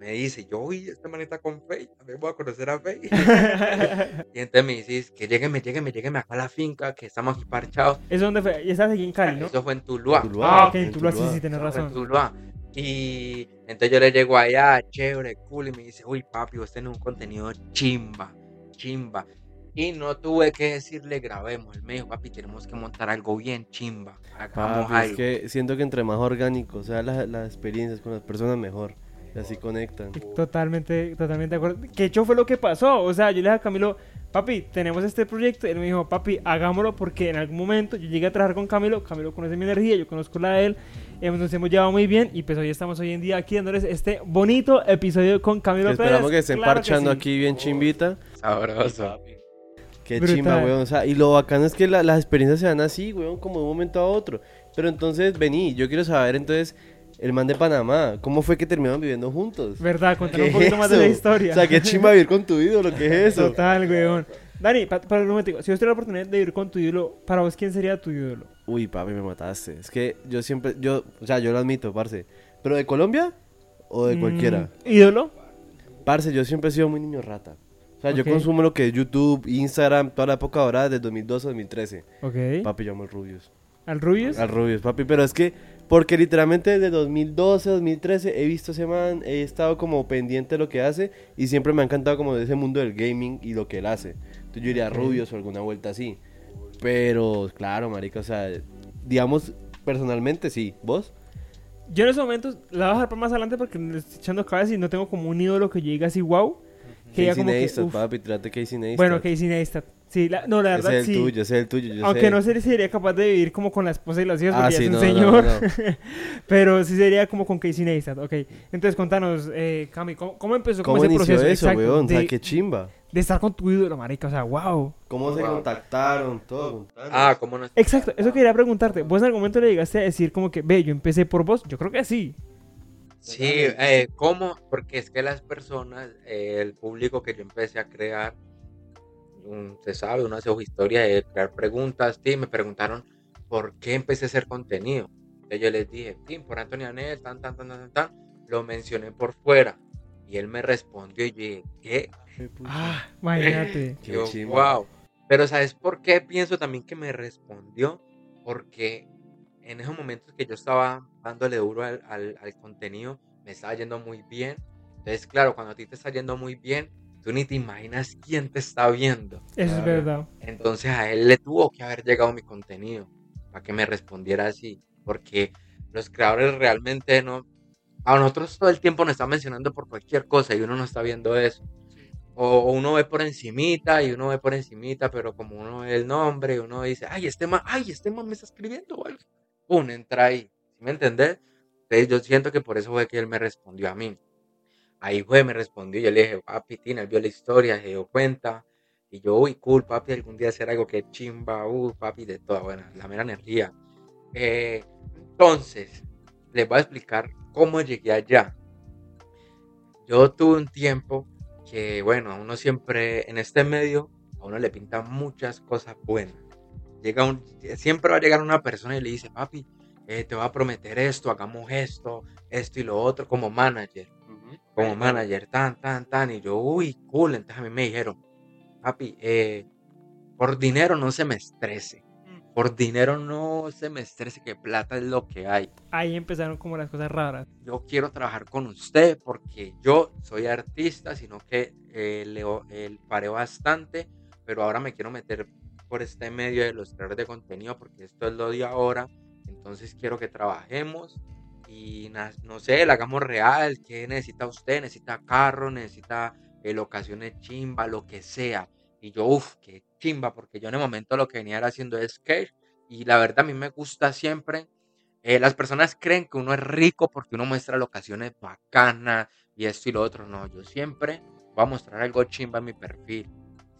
Me dice, yo, uy, esta manita con Faye, también voy a conocer a Faye. y entonces me dices, que llegueme, llegueme, llegueme acá a la finca, que estamos aquí parchados. ¿Es donde fue? Y estás aquí en Cali, ¿no? Eso fue en Tuluá. Ah, ok, en Tuluá sí, Tuluá. sí, Eso en razón. Tuluá. Y entonces yo le llego allá, chévere, cool, y me dice, uy, papi, vos tenés un contenido chimba, chimba. Y no tuve que decirle, grabemos. Él me dijo, papi, tenemos que montar algo bien chimba. Hagamos Papi, es algo. que siento que entre más orgánico sean las, las experiencias con las personas, mejor. Y así conectan. Totalmente, totalmente de acuerdo. Que hecho fue lo que pasó. O sea, yo le dije a Camilo, papi, tenemos este proyecto. Y él me dijo, papi, hagámoslo porque en algún momento yo llegué a trabajar con Camilo. Camilo conoce mi energía, yo conozco la de él. eh, Nos hemos llevado muy bien. Y pues hoy estamos hoy en día aquí dándoles este bonito episodio con Camilo Que esperamos Pérez. que estén Claro parchando sí. aquí bien chimbita. Sabroso. Qué Brutal. chimba, weón. O sea, y lo bacano es que la- las experiencias se dan así, weón, como de un momento a otro. Pero entonces, vení, yo quiero saber entonces, el man de Panamá, ¿cómo fue que terminaron viviendo juntos? Verdad, ¿Qué contanos un es poquito más de la historia. O sea, qué chimba vivir con tu ídolo, ¿qué es eso? Total, weón. Dani, pa- para un momento, si vos tuvieras la oportunidad de vivir con tu ídolo, para vos, ¿quién sería tu ídolo? Uy, papi, me mataste. Es que yo siempre, yo, o sea, yo lo admito, parce. ¿Pero de Colombia o de cualquiera? Mm, ¿Ídolo? Parce, yo siempre he sido muy niño rata. O sea, yo consumo lo que es YouTube, Instagram, toda la época dorada desde 2012 a 2013. Ok. Papi, yo amo el Rubius. ¿Al Rubius? Al Rubius, papi. Pero es que, porque literalmente desde 2012, 2013 he visto ese man, he estado como pendiente de lo que hace y siempre me ha encantado como de ese mundo del gaming y lo que él hace. Entonces yo iría a Ok. Rubius o alguna vuelta así. Pero, claro, marica, o sea, digamos, personalmente sí. ¿Vos? Yo en esos momentos la voy a dejar para más adelante porque le estoy echando cabeza y no tengo como un ídolo que llegue así wow. Que Casey como que, Neistat, uf. papi, trate Casey Neistat. Bueno, Casey Neistat. Sí, la- no, la Ese verdad es el sí. tuyo, ese es el tuyo, yo Aunque sé. no sé si sería capaz de vivir como con la esposa y las hijas Ah, porque sí, es un no, no, señor. no. Pero sí sería como con Casey Neistat. Ok. Entonces contanos, eh, Cami, ¿cómo, cómo empezó ¿Cómo ese inició proceso eso, exacto, weón? O sea, de, qué chimba. de estar con tu ídolo, marica? O sea, wow. ¿Cómo se contactaron? Todo. Ah, ¿cómo no? Exacto, eso quería preguntarte. ¿Vos en algún momento le llegaste a decir como que, ve, yo empecé por vos? Yo creo que sí. Sí, eh, ¿cómo? Porque es que las personas, eh, el público que yo empecé a crear, un- se sabe, uno hace historia de crear preguntas, sí, me preguntaron por qué empecé a hacer contenido. Entonces yo les dije, sí, por Antonio Anel, tan, tan, tan, tan, tan, lo mencioné por fuera. Y él me respondió y yo dije, ¿qué? Ah, imagínate. Yo, wow. Pero ¿sabes por qué pienso también que me respondió? Porque en esos momentos que yo estaba dándole duro al, al- al contenido, me estaba yendo muy bien. Entonces, claro, cuando a ti te está yendo muy bien, tú ni te imaginas quién te está viendo. Eso es verdad. Entonces a él le tuvo que haber llegado mi contenido para que me respondiera así. Porque los creadores realmente no... A nosotros todo el tiempo nos están mencionando por cualquier cosa y uno no está viendo eso. O, o uno ve por encimita y uno ve por encimita, pero como uno ve el nombre, uno dice, ay, este man, ay, este man me está escribiendo o algo. Pum, entra ahí. ¿Sí me entendés? Entonces yo siento que por eso fue que él me respondió a mí. Ahí fue, me respondió, yo le dije, papi, Tina, él vio la historia, se dio cuenta, Y yo, uy, cool, papi, algún día hacer algo que chimba, uy, papi, de toda buena, la mera energía. Eh, entonces, les voy a explicar cómo llegué allá. Yo tuve un tiempo que, bueno, uno siempre, en este medio, a uno le pintan muchas cosas buenas. Llega un, siempre va a llegar una persona y le dice, papi, eh, te voy a prometer esto, hagamos esto, esto y lo otro, como manager, como manager, tan, tan, tan. Y yo, uy, cool. Entonces a mí me dijeron, papi, eh, por dinero no se me estrese. Por dinero no se me estrese, que plata es lo que hay. Ahí empezaron como las cosas raras. Yo quiero trabajar con usted porque yo soy artista, sino que eh, leo, el paré bastante, pero ahora me quiero meter por este medio de los creadores de contenido porque esto es lo de ahora. Entonces quiero que trabajemos y no sé, la hagamos real. ¿Qué necesita usted? ¿Necesita carro? ¿Necesita eh, locaciones chimba? Lo que sea. Y yo, uff, qué chimba, porque yo en el momento lo que venía era haciendo sketch y la verdad a mí me gusta siempre. eh, las personas creen que uno es rico porque uno muestra locaciones bacanas y esto y lo otro. No, yo siempre voy a mostrar algo chimba en mi perfil.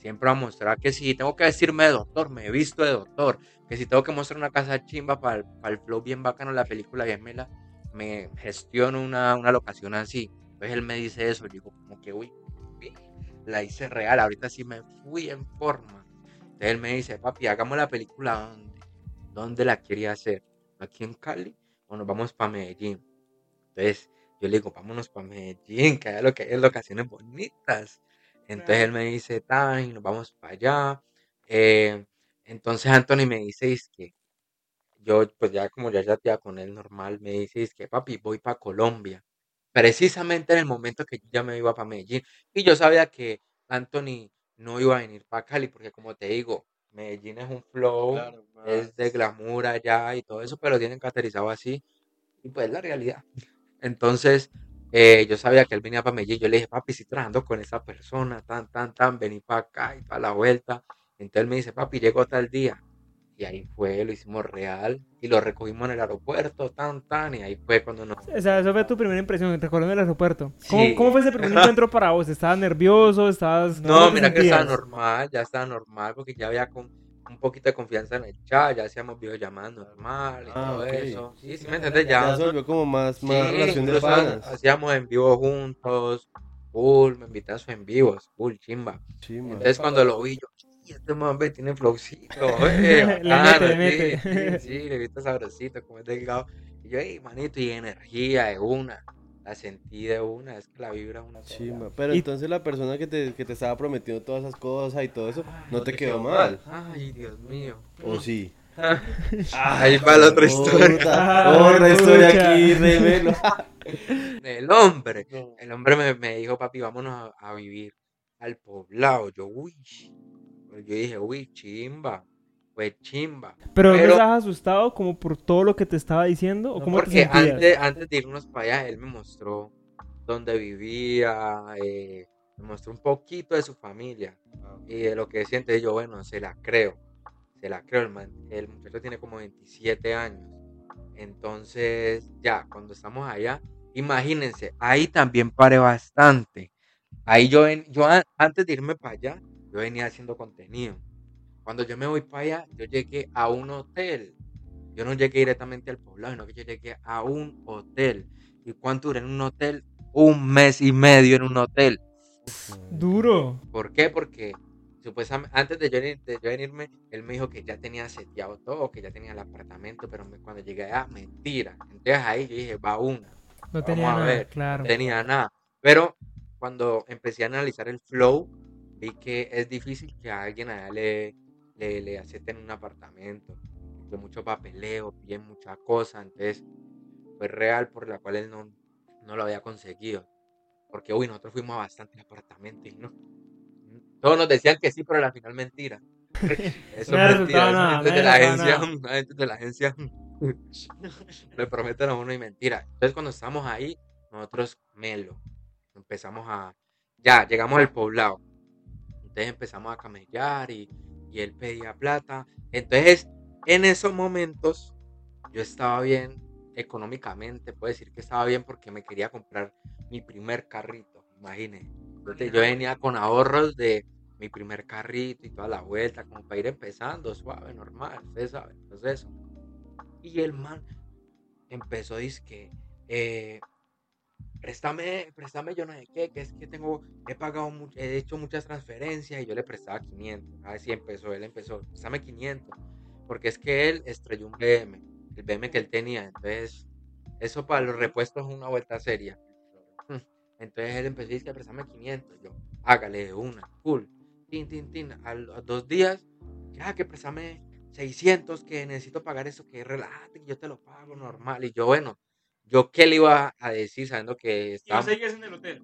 Siempre voy a mostrar que si tengo que vestirme de doctor, me he visto de doctor. Que si tengo que mostrar una casa chimba para el, flow bien bacano, la película bien mela, me gestiono una, una locación así. Entonces él me dice eso, yo digo como que, uy, la hice real, ahorita sí me fui en forma. Entonces él me dice, papi, hagamos la película ¿dónde? ¿Dónde la quería hacer? ¿Aquí en Cali o nos vamos para Medellín? Entonces yo le digo, vámonos para Medellín, que hay lo que hay es locaciones bonitas. Entonces él me dice, tan, nos vamos para allá. Eh, entonces Anthony me dice, es que yo, pues ya como ya ya con él normal, me dice, es que papi, voy para Colombia. Precisamente en el momento que yo ya me iba para Medellín. Y yo sabía que Anthony no iba a venir para Cali, porque como te digo, Medellín es un flow, Claro, es de glamour allá y todo eso, pero tienen caracterizado así. Y pues es la realidad. Entonces, eh, yo sabía que él venía para Medellín. Yo le dije, papi, estoy trabajando con esa persona, tan, tan, tan, vení para acá y para la vuelta. Entonces él me dice, papi, llegó tal día. Y ahí fue, lo hicimos real. Y lo recogimos en el aeropuerto, tan, tan. Y ahí fue cuando nos. O sea, eso fue tu primera impresión, recordando el aeropuerto. ¿Cómo, Sí. cómo fue ese primer encuentro para vos? ¿Estabas nervioso? ¿Estabas.? No, te mira que estaba normal, ya estaba normal, porque ya había con un poquito de confianza en el chat, ya hacíamos videollamadas normal y Ah, todo eso. Sí, sí, me entiendes, ya. Ya se volvió como más, más Sí, relación de incluso panas. hacíamos en vivo juntos, cool, me invitan a sus en vivos, cool, chimba. Chimba. Entonces cuando lo vi yo, "Y este hombre tiene flowcito, eh, Le bacano, mete, le sí, mete. sí, sí, le viste sabrosito, como es delgado. Y yo, ey, manito, y energía de una, la sentí de una, es que la vibra es una. Chimba. Pero Y- entonces la persona que te, que te estaba prometiendo todas esas cosas y todo eso, Ay, no te quedó mal. Ay, Dios mío. ¿O sí? Ahí va la otra historia. Ah, Otra historia aquí, revelo. El hombre, el hombre me, me dijo, papi, vámonos a, a vivir al poblado. Yo, uy, yo dije, uy, chimba, pues chimba. Pero, ¿no Pero- estabas asustado como por todo lo que te estaba diciendo? ¿O No, cómo te porque antes, antes de irnos para allá, él me mostró dónde vivía, eh, me mostró un poquito de su familia y de lo que siente. Yo, bueno, se la creo, se la creo. El, man- el muchacho tiene como 27 años. Entonces, ya, cuando estamos allá, imagínense, ahí también paré bastante. Ahí yo, yo antes de irme para allá, yo venía haciendo contenido. Cuando yo me voy para allá, yo llegué a un hotel. Yo no llegué directamente al poblado, sino que yo llegué a un hotel. ¿Y cuánto duré en un hotel? Un mes y medio en un hotel. Duro. ¿Por qué? Porque supuestamente antes de yo, de yo venirme, él me dijo que ya tenía seteado todo, que ya tenía el apartamento, pero me- cuando llegué allá, mentira. Entonces ahí yo dije, va una, No tenía a nada, ver, claro. no tenía nada. Pero cuando empecé a analizar el flow, vi que es difícil que a alguien allá le, le, le acepten un apartamento. De mucho papeleo, bien mucha cosa. Entonces, fue real por la cual él no, no lo había conseguido. Porque, uy, nosotros fuimos a bastantes apartamentos y no. Todos nos decían que sí, pero al final mentira. Eso No es mentira. Eso es no de la agencia. la de la agencia le prometen a uno y mentira. Entonces, cuando estamos ahí, nosotros melo. Empezamos a. Ya, llegamos al poblado. Entonces empezamos a camellar y, y él pedía plata. Entonces, en esos momentos, yo estaba bien económicamente. Puedo decir que estaba bien porque me quería comprar mi primer carrito. Imagínense. Entonces, yo venía con ahorros de, mi primer carrito y toda la vuelta, como para ir empezando, suave, normal, ustedes saben, pues eso. Y el man empezó, dice que, eh, préstame, préstame yo no sé qué, que es que tengo, he pagado, he hecho muchas transferencias y yo le prestaba 500. Así empezó, él empezó, préstame 500, porque es que él estrelló un BM, el BM que él tenía, entonces, eso para los repuestos es una vuelta seria. Entonces él empezó a decir préstame 500, yo, hágale una, full, tin, tin, tin, a los dos días, ya que préstame 600, que necesito pagar eso, que relájate, que yo te lo pago normal, y yo, bueno, yo qué le iba a decir sabiendo que ¿Y estábamos, seguías en el hotel?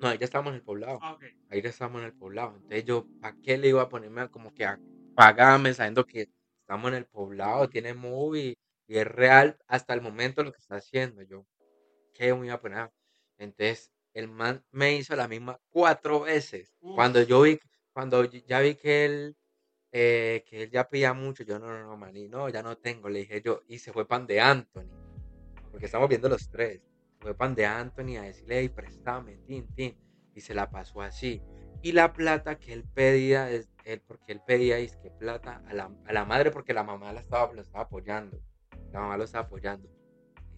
no, ya estábamos en el poblado, Ah, ok. ahí ya estábamos en el poblado, entonces yo, ¿para qué le iba a ponerme a como que a pagarme sabiendo que estamos en el poblado, tiene movie y es real hasta el momento lo que está haciendo, yo, ¿qué me iba a poner? Entonces, el man me hizo la misma cuatro veces, cuando yo vi, cuando y- ya vi que él, eh, que él ya pedía mucho, yo, no, no, no, maní, no, ya no tengo, le dije yo, y se fue pan de Anthony, porque estamos viendo los tres. Fue pan de Anthony a decirle, hey, préstame, tin, tin. Y se la pasó así. Y la plata que él pedía, es, él, porque él pedía, es que plata a la, a la madre, porque la mamá la estaba, lo estaba apoyando. La mamá lo estaba apoyando.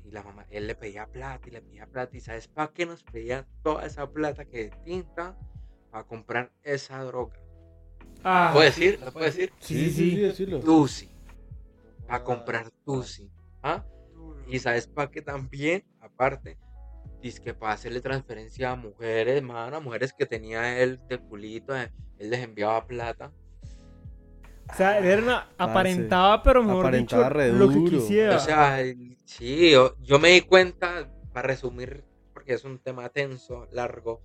Y la mamá, él le pedía plata y le pedía plata. ¿Y sabes para qué nos pedía toda esa plata que de tinta? Para comprar esa droga. Ah, ¿Puedo decir? ¿Lo puedo decir? Sí, sí, sí. decirlo. Tusi. Para comprar Tusi. ¿Ah? Y sabes para qué también, aparte, dice que para hacerle transferencia a mujeres, hermano, a mujeres que tenía él de culito, eh, él les enviaba plata. O sea, él era una- aparentaba, pero mejor Aparentaba dicho, re lo que quisiera. O sea, sí, yo, yo me di cuenta, para resumir, porque es un tema tenso, largo,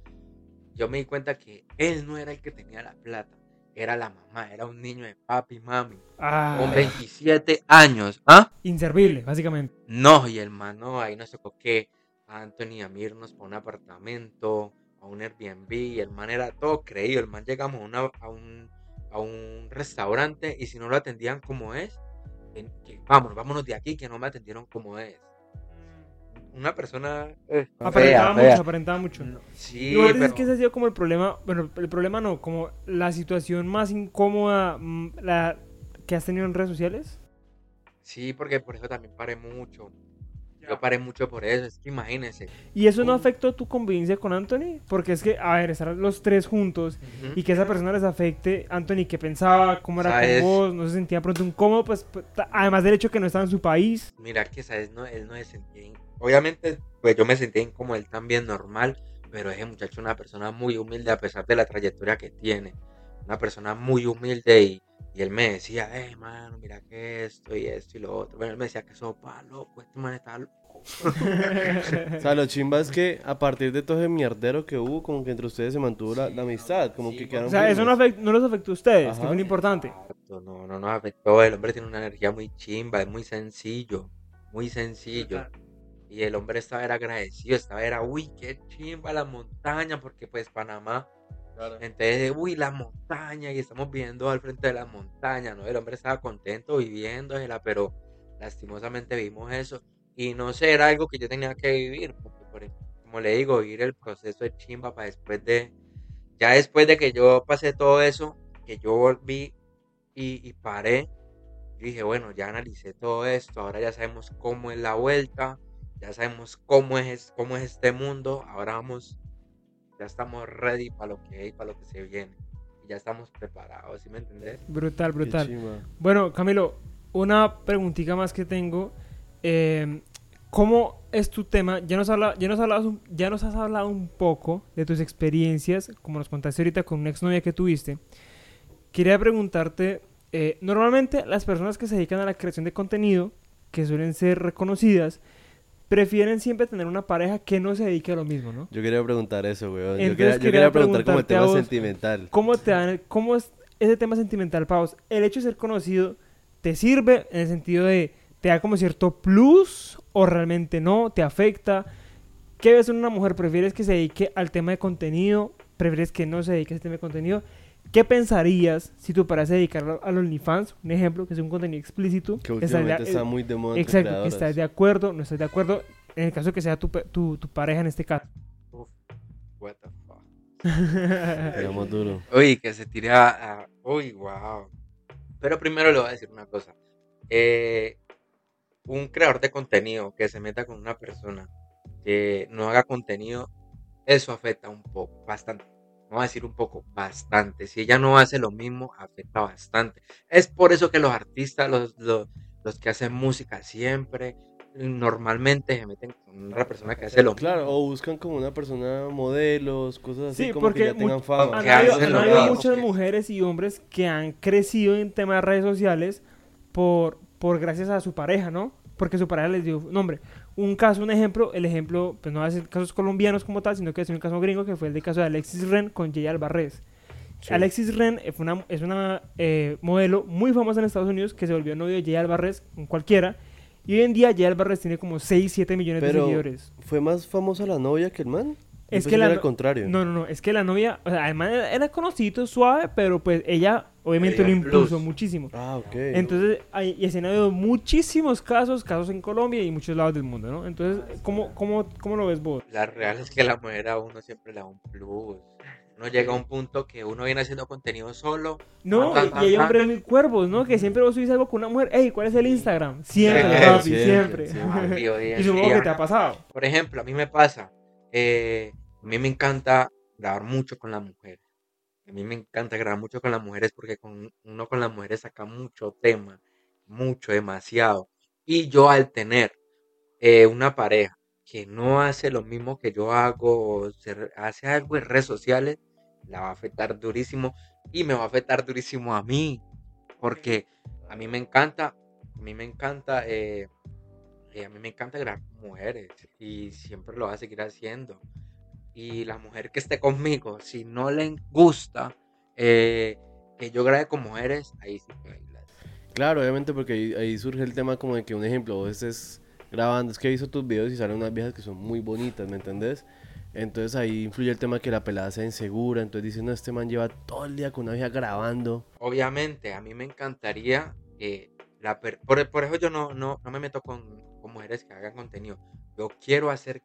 yo me di cuenta que él no era el que tenía la plata, era la mamá, era un niño de papi y mami, Ah, con 27 años, ¿ah? inservible, básicamente. No, y hermano, ahí nos tocó que Anthony y Amir nos para un apartamento, a un Airbnb, y el man era todo creído. El man llegamos a, una- a un, a un restaurante y si no lo atendían como es, en- que, vámonos, vámonos de aquí, que no me atendieron como es. Una persona eh, Aparentaba fea, mucho, fea. aparentaba mucho. No, Sí, pero- que ese ha sido como el problema, bueno, el problema no, como la situación más incómoda mm, la que has tenido en redes sociales. sí, porque por eso también paré mucho. Yo paré mucho por eso, es que imagínense. ¿Y eso no afectó tu convivencia con Anthony? Porque es que, a ver, estar los tres juntos y que esa persona les afecte, Anthony, ¿qué pensaba? ¿Cómo era ¿Sabes? con vos? ¿No se sentía pronto incómodo? Pues, pues, además del hecho que no estaba en su país. Mira que, ¿sabes? No, él no se sentía... in- Obviamente, pues yo me sentía como él también normal, pero ese muchacho es una persona muy humilde a pesar de la trayectoria que tiene. Una persona muy humilde y, y él me decía, hey, mano, mira que esto y esto y lo otro. Bueno, él me decía que eso, pa, loco, este man está loco. O sea, lo chimba es que a partir de todo ese mierdero que hubo, como que entre ustedes se mantuvo la, la amistad, como sí, que o quedaron o sea, eso no, firmes. afect- no los afectó a ustedes, que Ajá. fue lo importante. Exacto, No, no nos afectó. El hombre tiene una energía muy chimba, es muy sencillo, muy sencillo. Y el hombre estaba era agradecido, estaba era, uy, qué chimba la montaña, porque pues Panamá Entonces, uy, la montaña, y estamos viendo al frente de la montaña, ¿no? El hombre estaba contento viviéndosela, pero lastimosamente vimos eso. Y no sé, era algo que yo tenía que vivir, porque por- como le digo, vivir el proceso de chimba para después de, ya después de que yo pasé todo eso, que yo volví y, y paré, dije, bueno, ya analicé todo esto, ahora ya sabemos cómo es la vuelta, ya sabemos cómo es, cómo es este mundo, ahora vamos ya estamos ready para lo que hay, para lo que se viene. Y ya estamos preparados, ¿sí me entendés? Brutal, brutal. Bueno, Camilo, una preguntita más que tengo. Eh, ¿Cómo es tu tema? Ya nos, habla- ya, nos hablabas un- ya nos has hablado un poco de tus experiencias, como nos contaste ahorita con una exnovia que tuviste. Quería preguntarte, eh, normalmente las personas que se dedican a la creación de contenido, que suelen ser reconocidas, prefieren siempre tener una pareja que no se dedique a lo mismo, ¿no? Yo quería preguntar eso, weón. Yo Entonces quería, yo quería preguntar como el tema vos- sentimental. ¿Cómo, te dan, ¿Cómo es ese tema sentimental para vos? ¿El hecho de ser conocido te sirve en el sentido de te da como cierto plus o realmente no? ¿Te afecta? ¿Qué ves en una mujer? ¿Prefieres que se dedique al tema de contenido? ¿Prefieres que no se dedique a ese tema de contenido? ¿Qué pensarías si tú paras de dedicarlo al OnlyFans? Un ejemplo, que es un contenido explícito. Que ¿Estarías- últimamente está muy de moda entre Exacto, que estás de acuerdo, no estás de acuerdo. En el caso que sea tu, tu, tu pareja en este caso. Uf, what the fuck. Digamos duro. Uy, que se tira a... Uy, wow. Pero primero le voy a decir una cosa. Eh, un creador de contenido que se meta con una persona que no haga contenido, eso afecta un poco, bastante. No voy a decir un poco, bastante. Si ella no hace lo mismo, afecta bastante. Es por eso que los artistas, los, los, los que hacen música siempre, normalmente se meten con una persona que hace lo mismo. Claro, o buscan como una persona modelos, cosas así Sí, como porque que ya tengan fama. Han habido, habido muchas mujeres y hombres que han crecido en temas de redes sociales por, por gracias a su pareja, ¿no? Porque su pareja les dio nombre. Un caso, un ejemplo, el ejemplo, pues no va a ser casos colombianos como tal, sino que es un caso gringo que fue el de caso de Alexis Ren con Jay Alvarez. Sí. Alexis Ren es una, es una eh, modelo muy famosa en Estados Unidos que se volvió novio de Jay Alvarez con cualquiera. Y hoy en día Jay Alvarez tiene como 6, 7 millones de seguidores. ¿Fue más famosa la novia que el man? Yo Es que la era no- al contrario. No, no, no, es que la novia, o sea, además era, era conocido, suave, pero pues ella obviamente Ella lo impulsó plus. muchísimo. Ah, ok. Entonces, hay, y así han habido muchísimos casos, casos en Colombia y muchos lados del mundo, ¿no? Entonces, ¿cómo, cómo, cómo lo ves vos? La real es que la mujer a uno siempre le da un plus. Uno llega a un punto que uno viene haciendo contenido solo. No, Tan, y, tan, y hay hombres muy cuervos, ¿no? Que siempre vos subís algo con una mujer, hey, ¿cuál es el Instagram? Siempre, Siempre, papi, siempre, en y supongo que te ha pasado. Por ejemplo, a mí me pasa, eh, a mí me encanta grabar mucho con las mujeres. A mí me encanta grabar mucho con las mujeres porque con uno con las mujeres saca mucho tema, mucho, demasiado. Y yo al tener eh, una pareja que no hace lo mismo que yo hago, hace algo en redes sociales, la va a afectar durísimo y me va a afectar durísimo a mí, porque a mí me encanta, a mí me encanta, eh, eh, a mí me encanta grabar con mujeres y siempre lo voy a seguir haciendo. Y la mujer que esté conmigo, si no le gusta eh, que yo grabe con mujeres, ahí sí que. Claro, obviamente porque ahí, ahí surge el tema como de que un ejemplo, vos estés grabando, es que he visto tus videos y salen unas viejas que son muy bonitas, ¿me entendés? Entonces ahí influye el tema que la pelada sea insegura, entonces dicen, no, este man lleva todo el día con una vieja grabando. Obviamente, a mí me encantaría que la per- por, por eso yo no, no, no me meto con mujeres que hagan contenido. Yo quiero hacer,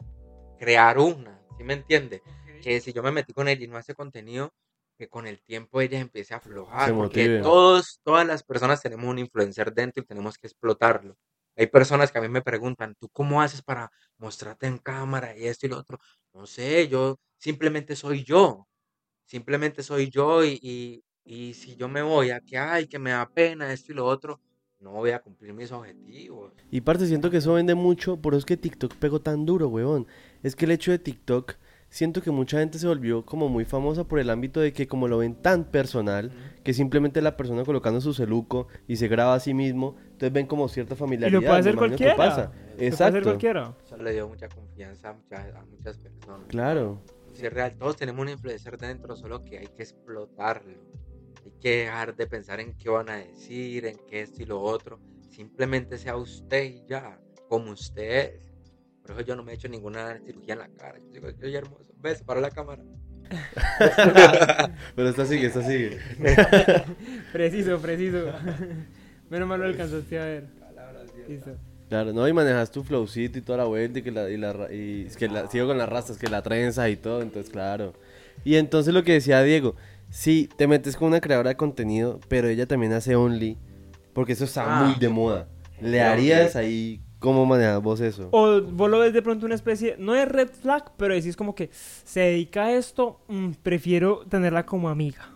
crear una, ¿sí me entiende? Que si yo me metí con ella y no hace contenido, que con el tiempo ella empiece a aflojar. Se porque motive. todos, todas las personas tenemos un influencer dentro y tenemos que explotarlo. Hay personas que a mí me preguntan, ¿tú cómo haces para mostrarte en cámara y esto y lo otro? No sé, yo simplemente soy yo. Simplemente soy yo y, y, y si yo me voy a que, ay, que me da pena esto y lo otro, no voy a cumplir mis objetivos. Y parte, siento que eso vende mucho, por eso es que TikTok pegó tan duro, weón. Es que el hecho de TikTok, siento que mucha gente se volvió como muy famosa por el ámbito de que como lo ven tan personal, que simplemente la persona colocando su celuco y se graba a sí mismo, entonces ven como cierta familiaridad. puede hacer me imagino que cualquiera. pasa. Lo puede hacer Exacto. cualquiera. Eso le dio mucha confianza a muchas, a muchas personas. Claro. Si es real, todos tenemos un influencer dentro, solo que hay que explotarlo. Hay que dejar de pensar en qué van a decir, en qué esto y lo otro. Simplemente sea usted y ya, como usted es. Por eso yo no me he hecho ninguna cirugía en la cara. Yo digo, soy hermoso. ¿Ves? Para la cámara. Pero esta sigue, esta sigue. Preciso, preciso. Menos mal lo alcanzaste a ver. Listo. Claro, no, y manejas tu flowcito y toda la vuelta y que la, y la, y es que la, sigo con las rastas, que la trenza y todo, entonces claro. Y entonces lo que decía Diego, si te metes con una creadora de contenido, pero ella también hace Only, porque eso está Ah. muy de moda. ¿Le harías ahí, cómo manejas vos eso? O vos lo ves de pronto una especie, no es red flag, pero decís como que se dedica a esto, mm, prefiero tenerla como amiga.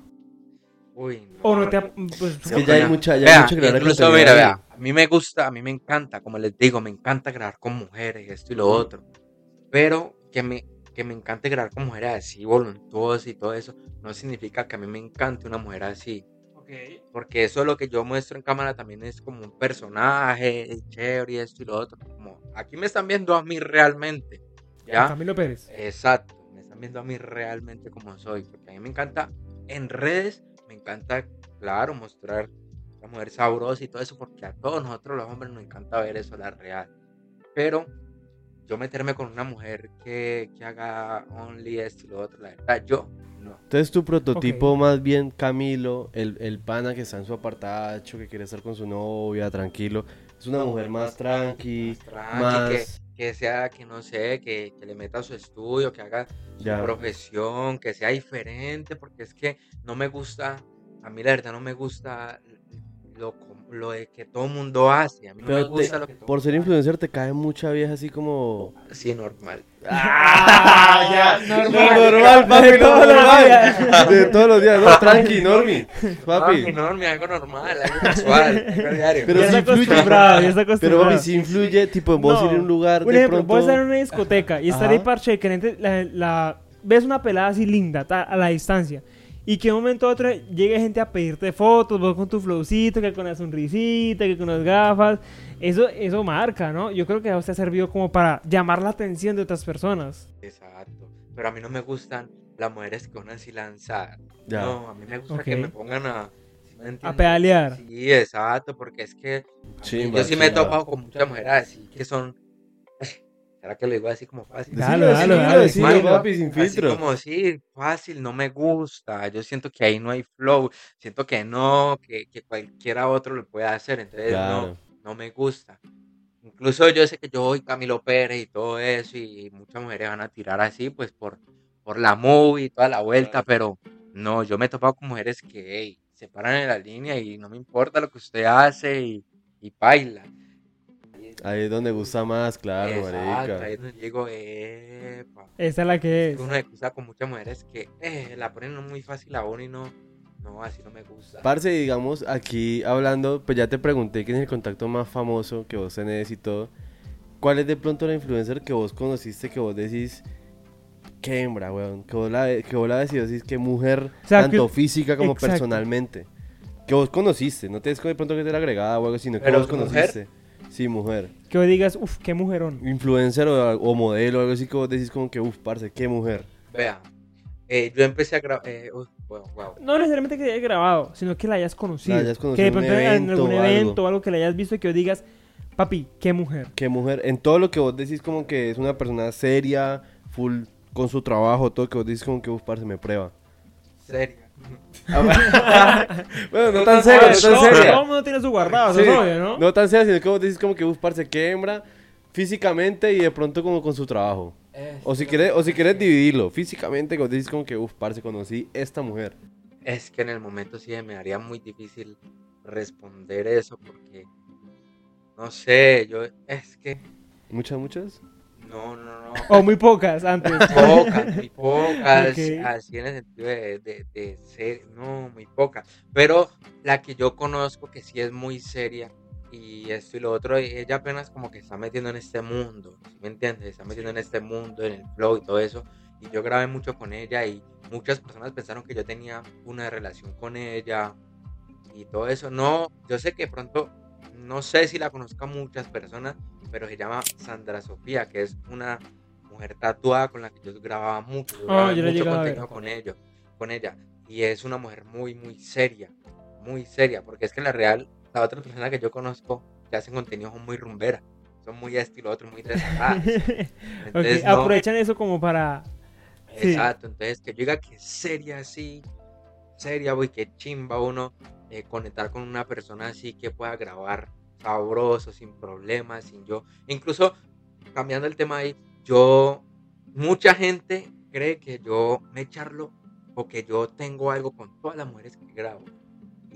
Uy, no. O no te... Pues, Es que ya hay Vea, mucha, ya hay vea, mucha creadora de incluso, contenido mira, vea, a mí me gusta, a mí me encanta, como les digo, me encanta grabar con mujeres, esto y lo otro. Pero que me, que me encante grabar con mujeres así, voluntuosas y todo eso, no significa que a mí me encante una mujer así. Porque eso es lo que yo muestro en cámara también es como un personaje, chévere y esto y lo otro. Como, aquí me están viendo a mí realmente. ¿Ya? Camilo Pérez. Exacto, me están viendo a mí realmente como soy, porque a mí me encanta en redes, me encanta, claro, mostrar la mujer sabrosa y todo eso, porque a todos nosotros los hombres nos encanta ver eso, la real. Pero yo meterme con una mujer que, que haga only esto y lo otro, la verdad, yo no. Entonces tu prototipo Ok. más bien Camilo, el, el pana que está en su apartacho, que quiere estar con su novia, tranquilo. Es una mujer más tranqui, Más tranqui, más... que- que sea, que no sé, que, que le meta su estudio, que haga su Ya. profesión, que sea diferente, porque es que no me gusta, a mí la verdad no me gusta lo, lo de que todo mundo hace, a mí no me Pero te- gusta lo que todo por ser influencer te cae mucha vieja así como... Sí, normal. ¡Ah! ya, Lo normal. normal, papi, De todos los normal. días. De todos los días, no, tranqui, Normi. Papi, Papi. no, me hago normal, algo casual, algo diario. Pero ya está influye. ya está Pero papi, sí influye, tipo, en vos No. ir a un lugar de ejemplo, pronto... vos estar en una discoteca y estar Ajá. ahí parche que la, la- ves una pelada así linda ta- a la distancia y que de un momento a otro llegue gente a pedirte fotos, vos con tu flowcito, que con la sonrisita, que con las gafas, eso, eso marca, ¿no? Yo creo que a usted ha servido como para llamar la atención de otras personas. Exacto. Pero a mí no me gustan las mujeres que van así lanzadas. Ya. No, a mí me gusta que me pongan a... ¿sí me entiendes? pedalear. Sí, exacto, porque es que yo sí me he topado con muchas mujeres así que son... ¿Será que lo digo así como fácil? Dale, dale, dale, decilo. papi, sin Así filtro. como sí, fácil, no me gusta. Yo siento que ahí no hay flow. Siento que no, que, que cualquiera otro lo puede hacer. Entonces Claro. no, no me gusta. Incluso yo sé que yo soy Camilo Pérez y todo eso, y muchas mujeres van a tirar así, pues por, por la movie y toda la vuelta, pero no, yo me he topado con mujeres que ey, se paran en la línea y no me importa lo que usted hace y, y baila. Ahí es donde gusta más, claro, Exacto, marica. ahí es donde digo, epa. Esa es la que es. Uno se cruza con muchas mujeres que eh, la ponen muy fácil a uno y no, no, así no me gusta. Parce, digamos, aquí hablando, pues ya te pregunté quién es el contacto más famoso que vos tenés y todo. ¿Cuál es de pronto la influencer que vos conociste que vos decís, qué hembra, weón? Que vos la, que vos la y decís, qué mujer, O sea, tanto que- física como exacto. personalmente. Que vos conociste, no te es de pronto que te la agregada o algo, sino que ¿Pero vos mujer? Sí, mujer. Que vos digas, uff, qué mujerón. Influencer o, o modelo o algo así que vos decís como que, uff, parce, qué mujer. Vea, eh, yo empecé a grabar, eh, wow, wow. No necesariamente que la hayas grabado, sino que la hayas conocido. La hayas conocido que de pronto en algún evento o algo que le hayas visto y que vos digas, papi, qué mujer. Qué mujer. En todo lo que vos decís como que es una persona seria, full con su trabajo, todo que vos decís como que, uff, parce, me prueba. Seria. bueno, no tan seria, no tan todo, seria. todo el mundo tiene su guardado, eso es obvio, ¿no? No tan seria, sino que vos decís como que, uff, parce, qué hembra físicamente y de pronto como con su trabajo. O si querés, o si querés dividirlo, físicamente, vos decís como que, uff, parce, conocí esta mujer. Es que en el momento sí me haría muy difícil responder eso porque, no sé, yo, es que, ¿Muchas, muchas? No, no, no. O muy pocas antes. pocas, muy pocas, así en el sentido de, de, de ser, no, muy pocas. Pero la que yo conozco que sí es muy seria y esto y lo otro, y ella apenas como que está metiendo en este mundo, ¿sí ¿me entiendes? Está metiendo en este mundo, en el flow y todo eso. Y yo grabé mucho con ella y muchas personas pensaron que yo tenía una relación con ella y todo eso. No, yo sé que pronto, no sé si la conozcan muchas personas, pero se llama Sandra Sofía, que es una mujer tatuada con la que yo grababa mucho. Yo Ah, grababa yo mucho contenido con, ello, con ella. Y es una mujer muy, muy seria. Muy seria. Porque es que en la real, la otra persona que yo conozco que hacen contenido son muy rumberas. Son muy estilo otro, muy desatadas. Ok, Entonces, no, Aprovechan eso como para... sí. Exacto, entonces que yo diga que seria así, seria, güey, que chimba uno eh, conectar con una persona así que pueda grabar sabroso, sin problemas, sin yo. Incluso, cambiando el tema ahí, yo, mucha gente cree que yo me charlo o que yo tengo algo con todas las mujeres que grabo.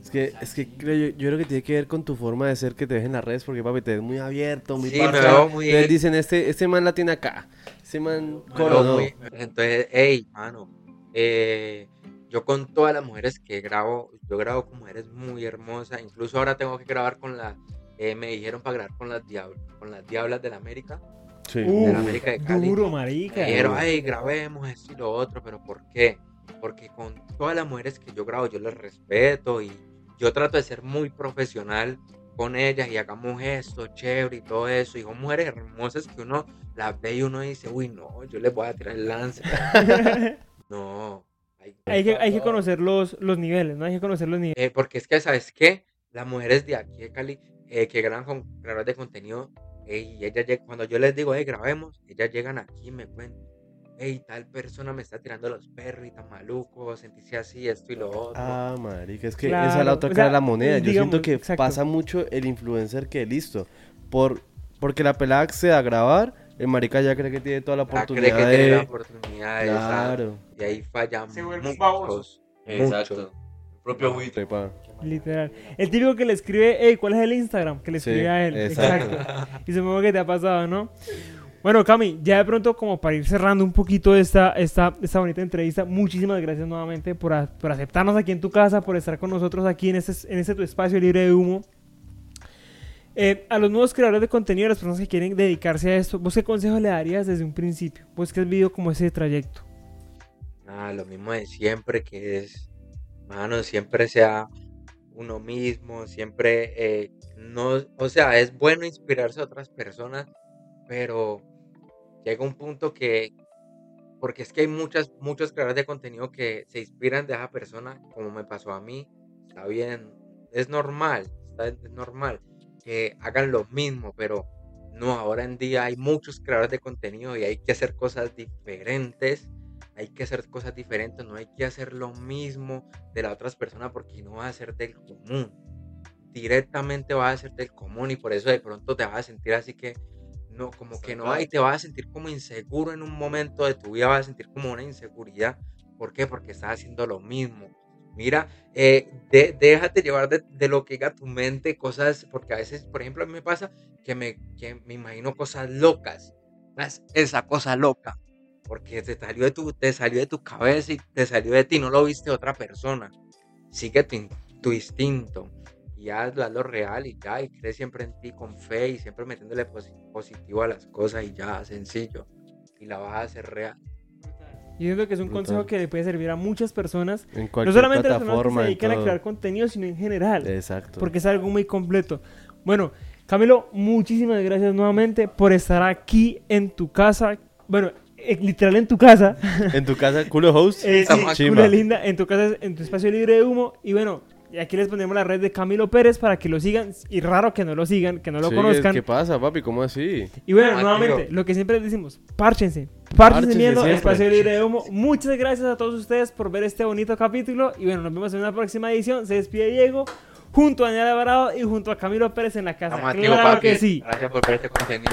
Es que, es que creo yo, yo creo que tiene que ver con tu forma de ser que te ves en las redes, porque papi, te ves muy abierto, muy Sí, me veo muy- Entonces dicen, este, este man la tiene acá, este man no. muy- Entonces, hey, mano, eh, yo con todas las mujeres que grabo, yo grabo con mujeres muy hermosas. Incluso ahora tengo que grabar con la, eh, me dijeron para grabar con las, diabl- con las diablas de la América, Sí. de la América de Cali. Duro, Me marica. dijeron, hey, grabemos esto y lo otro, pero ¿por qué? Porque con todas las mujeres que yo grabo, yo les respeto y yo trato de ser muy profesional con ellas y hagamos esto, chévere y todo eso. Y son mujeres hermosas que uno las ve y uno dice, uy, no, yo les voy a tirar el lance. No. hay- hay, que, hay que conocer los, los niveles, ¿no? Hay que conocer los niveles. Eh, porque es que, ¿sabes qué? Las mujeres de aquí de Cali eh, que graban con creadores de contenido, eh, y ellas cuando yo les digo, hey, grabemos, ellas llegan aquí y me cuentan, hey, tal persona me está tirando los perros y tan maluco, sentíse así, esto y lo otro. Ah, marica, es que esa es la Claro, otra o cara de sea, la moneda. Yo digamos, siento que exacto. pasa mucho el influencer que listo. Por, porque la pelada accede a grabar, El marica ya cree que tiene toda la Ya oportunidad cree que tiene la de... oportunidad esa, Claro. y ahí fallan Se vuelve un muchos. baboso. Exacto. muchos. Propio. Sepa. Literal. El típico que le escribe, hey, ¿cuál es el Instagram? Que le Sí, escribe a él. exacto. Exacto. Y supongo que te ha pasado, ¿no? Bueno, Cami, ya de pronto como para ir cerrando un poquito esta, esta, esta bonita entrevista, muchísimas gracias nuevamente por, a- por aceptarnos aquí en tu casa, por estar con nosotros aquí en este, en este tu espacio libre de humo. Eh, a los nuevos creadores de contenido, a las personas que quieren dedicarse a esto, ¿vos qué consejo le darías desde un principio? Vos que has vivido como ese trayecto. Nada, lo mismo de siempre, que es, siempre sea uno mismo, siempre, eh, no, o sea, es bueno inspirarse a otras personas, pero llega un punto que, porque es que hay muchas, muchos creadores de contenido que se inspiran de esa persona, como me pasó a mí, está bien, es normal, es normal que hagan lo mismo, pero no, ahora en día hay muchos creadores de contenido y hay que hacer cosas diferentes hay que hacer cosas diferentes, no hay que hacer lo mismo de las otras personas porque no va a ser del común. Directamente va a ser del común y por eso de pronto te vas a sentir así que no, como que no hay, te vas a sentir como inseguro en un momento de tu vida, vas a sentir como una inseguridad. ¿Por qué? Porque estás haciendo lo mismo. Mira, eh, de- déjate llevar de, de lo que diga tu mente, cosas, porque a veces, por ejemplo, a mí me pasa que me, que me imagino cosas locas. Esa cosa loca porque te salió de tu, te salió de tu cabeza y te salió de ti, no lo viste de otra persona. Sigue tu, tu instinto y hazlo, hazlo real y ya, y cree siempre en ti con fe y siempre metiéndole posi- positivo a las cosas y ya, sencillo. Y la vas a hacer real. Yo siento que es un Brutal. consejo que le puede servir a muchas personas, En no solamente a las personas que se dedican a crear contenido, sino en general. Exacto. porque es algo muy completo. Bueno, Camilo, muchísimas gracias nuevamente por estar aquí en tu casa. Bueno, literal en tu casa. En tu casa, culo host. Eh, sí, Chimba. chula linda, en tu casa, en tu espacio libre de humo. Y bueno, y aquí les ponemos la red de Camilo Pérez para que lo sigan. Y raro que no lo sigan, que no lo Sí, conozcan. ¿Qué pasa, papi? ¿Cómo así? Y bueno, Ah, nuevamente, tío. lo que siempre les decimos, párchense. Párchense viendo. Espacio Libre de Humo. Muchas gracias a todos ustedes por ver este bonito capítulo. Y bueno, nos vemos en una próxima edición. Se despide Diego, junto a Daniel Alvarado y junto a Camilo Pérez en la casa. Estamos activos, Claro papi. que sí. Gracias por ver este contenido.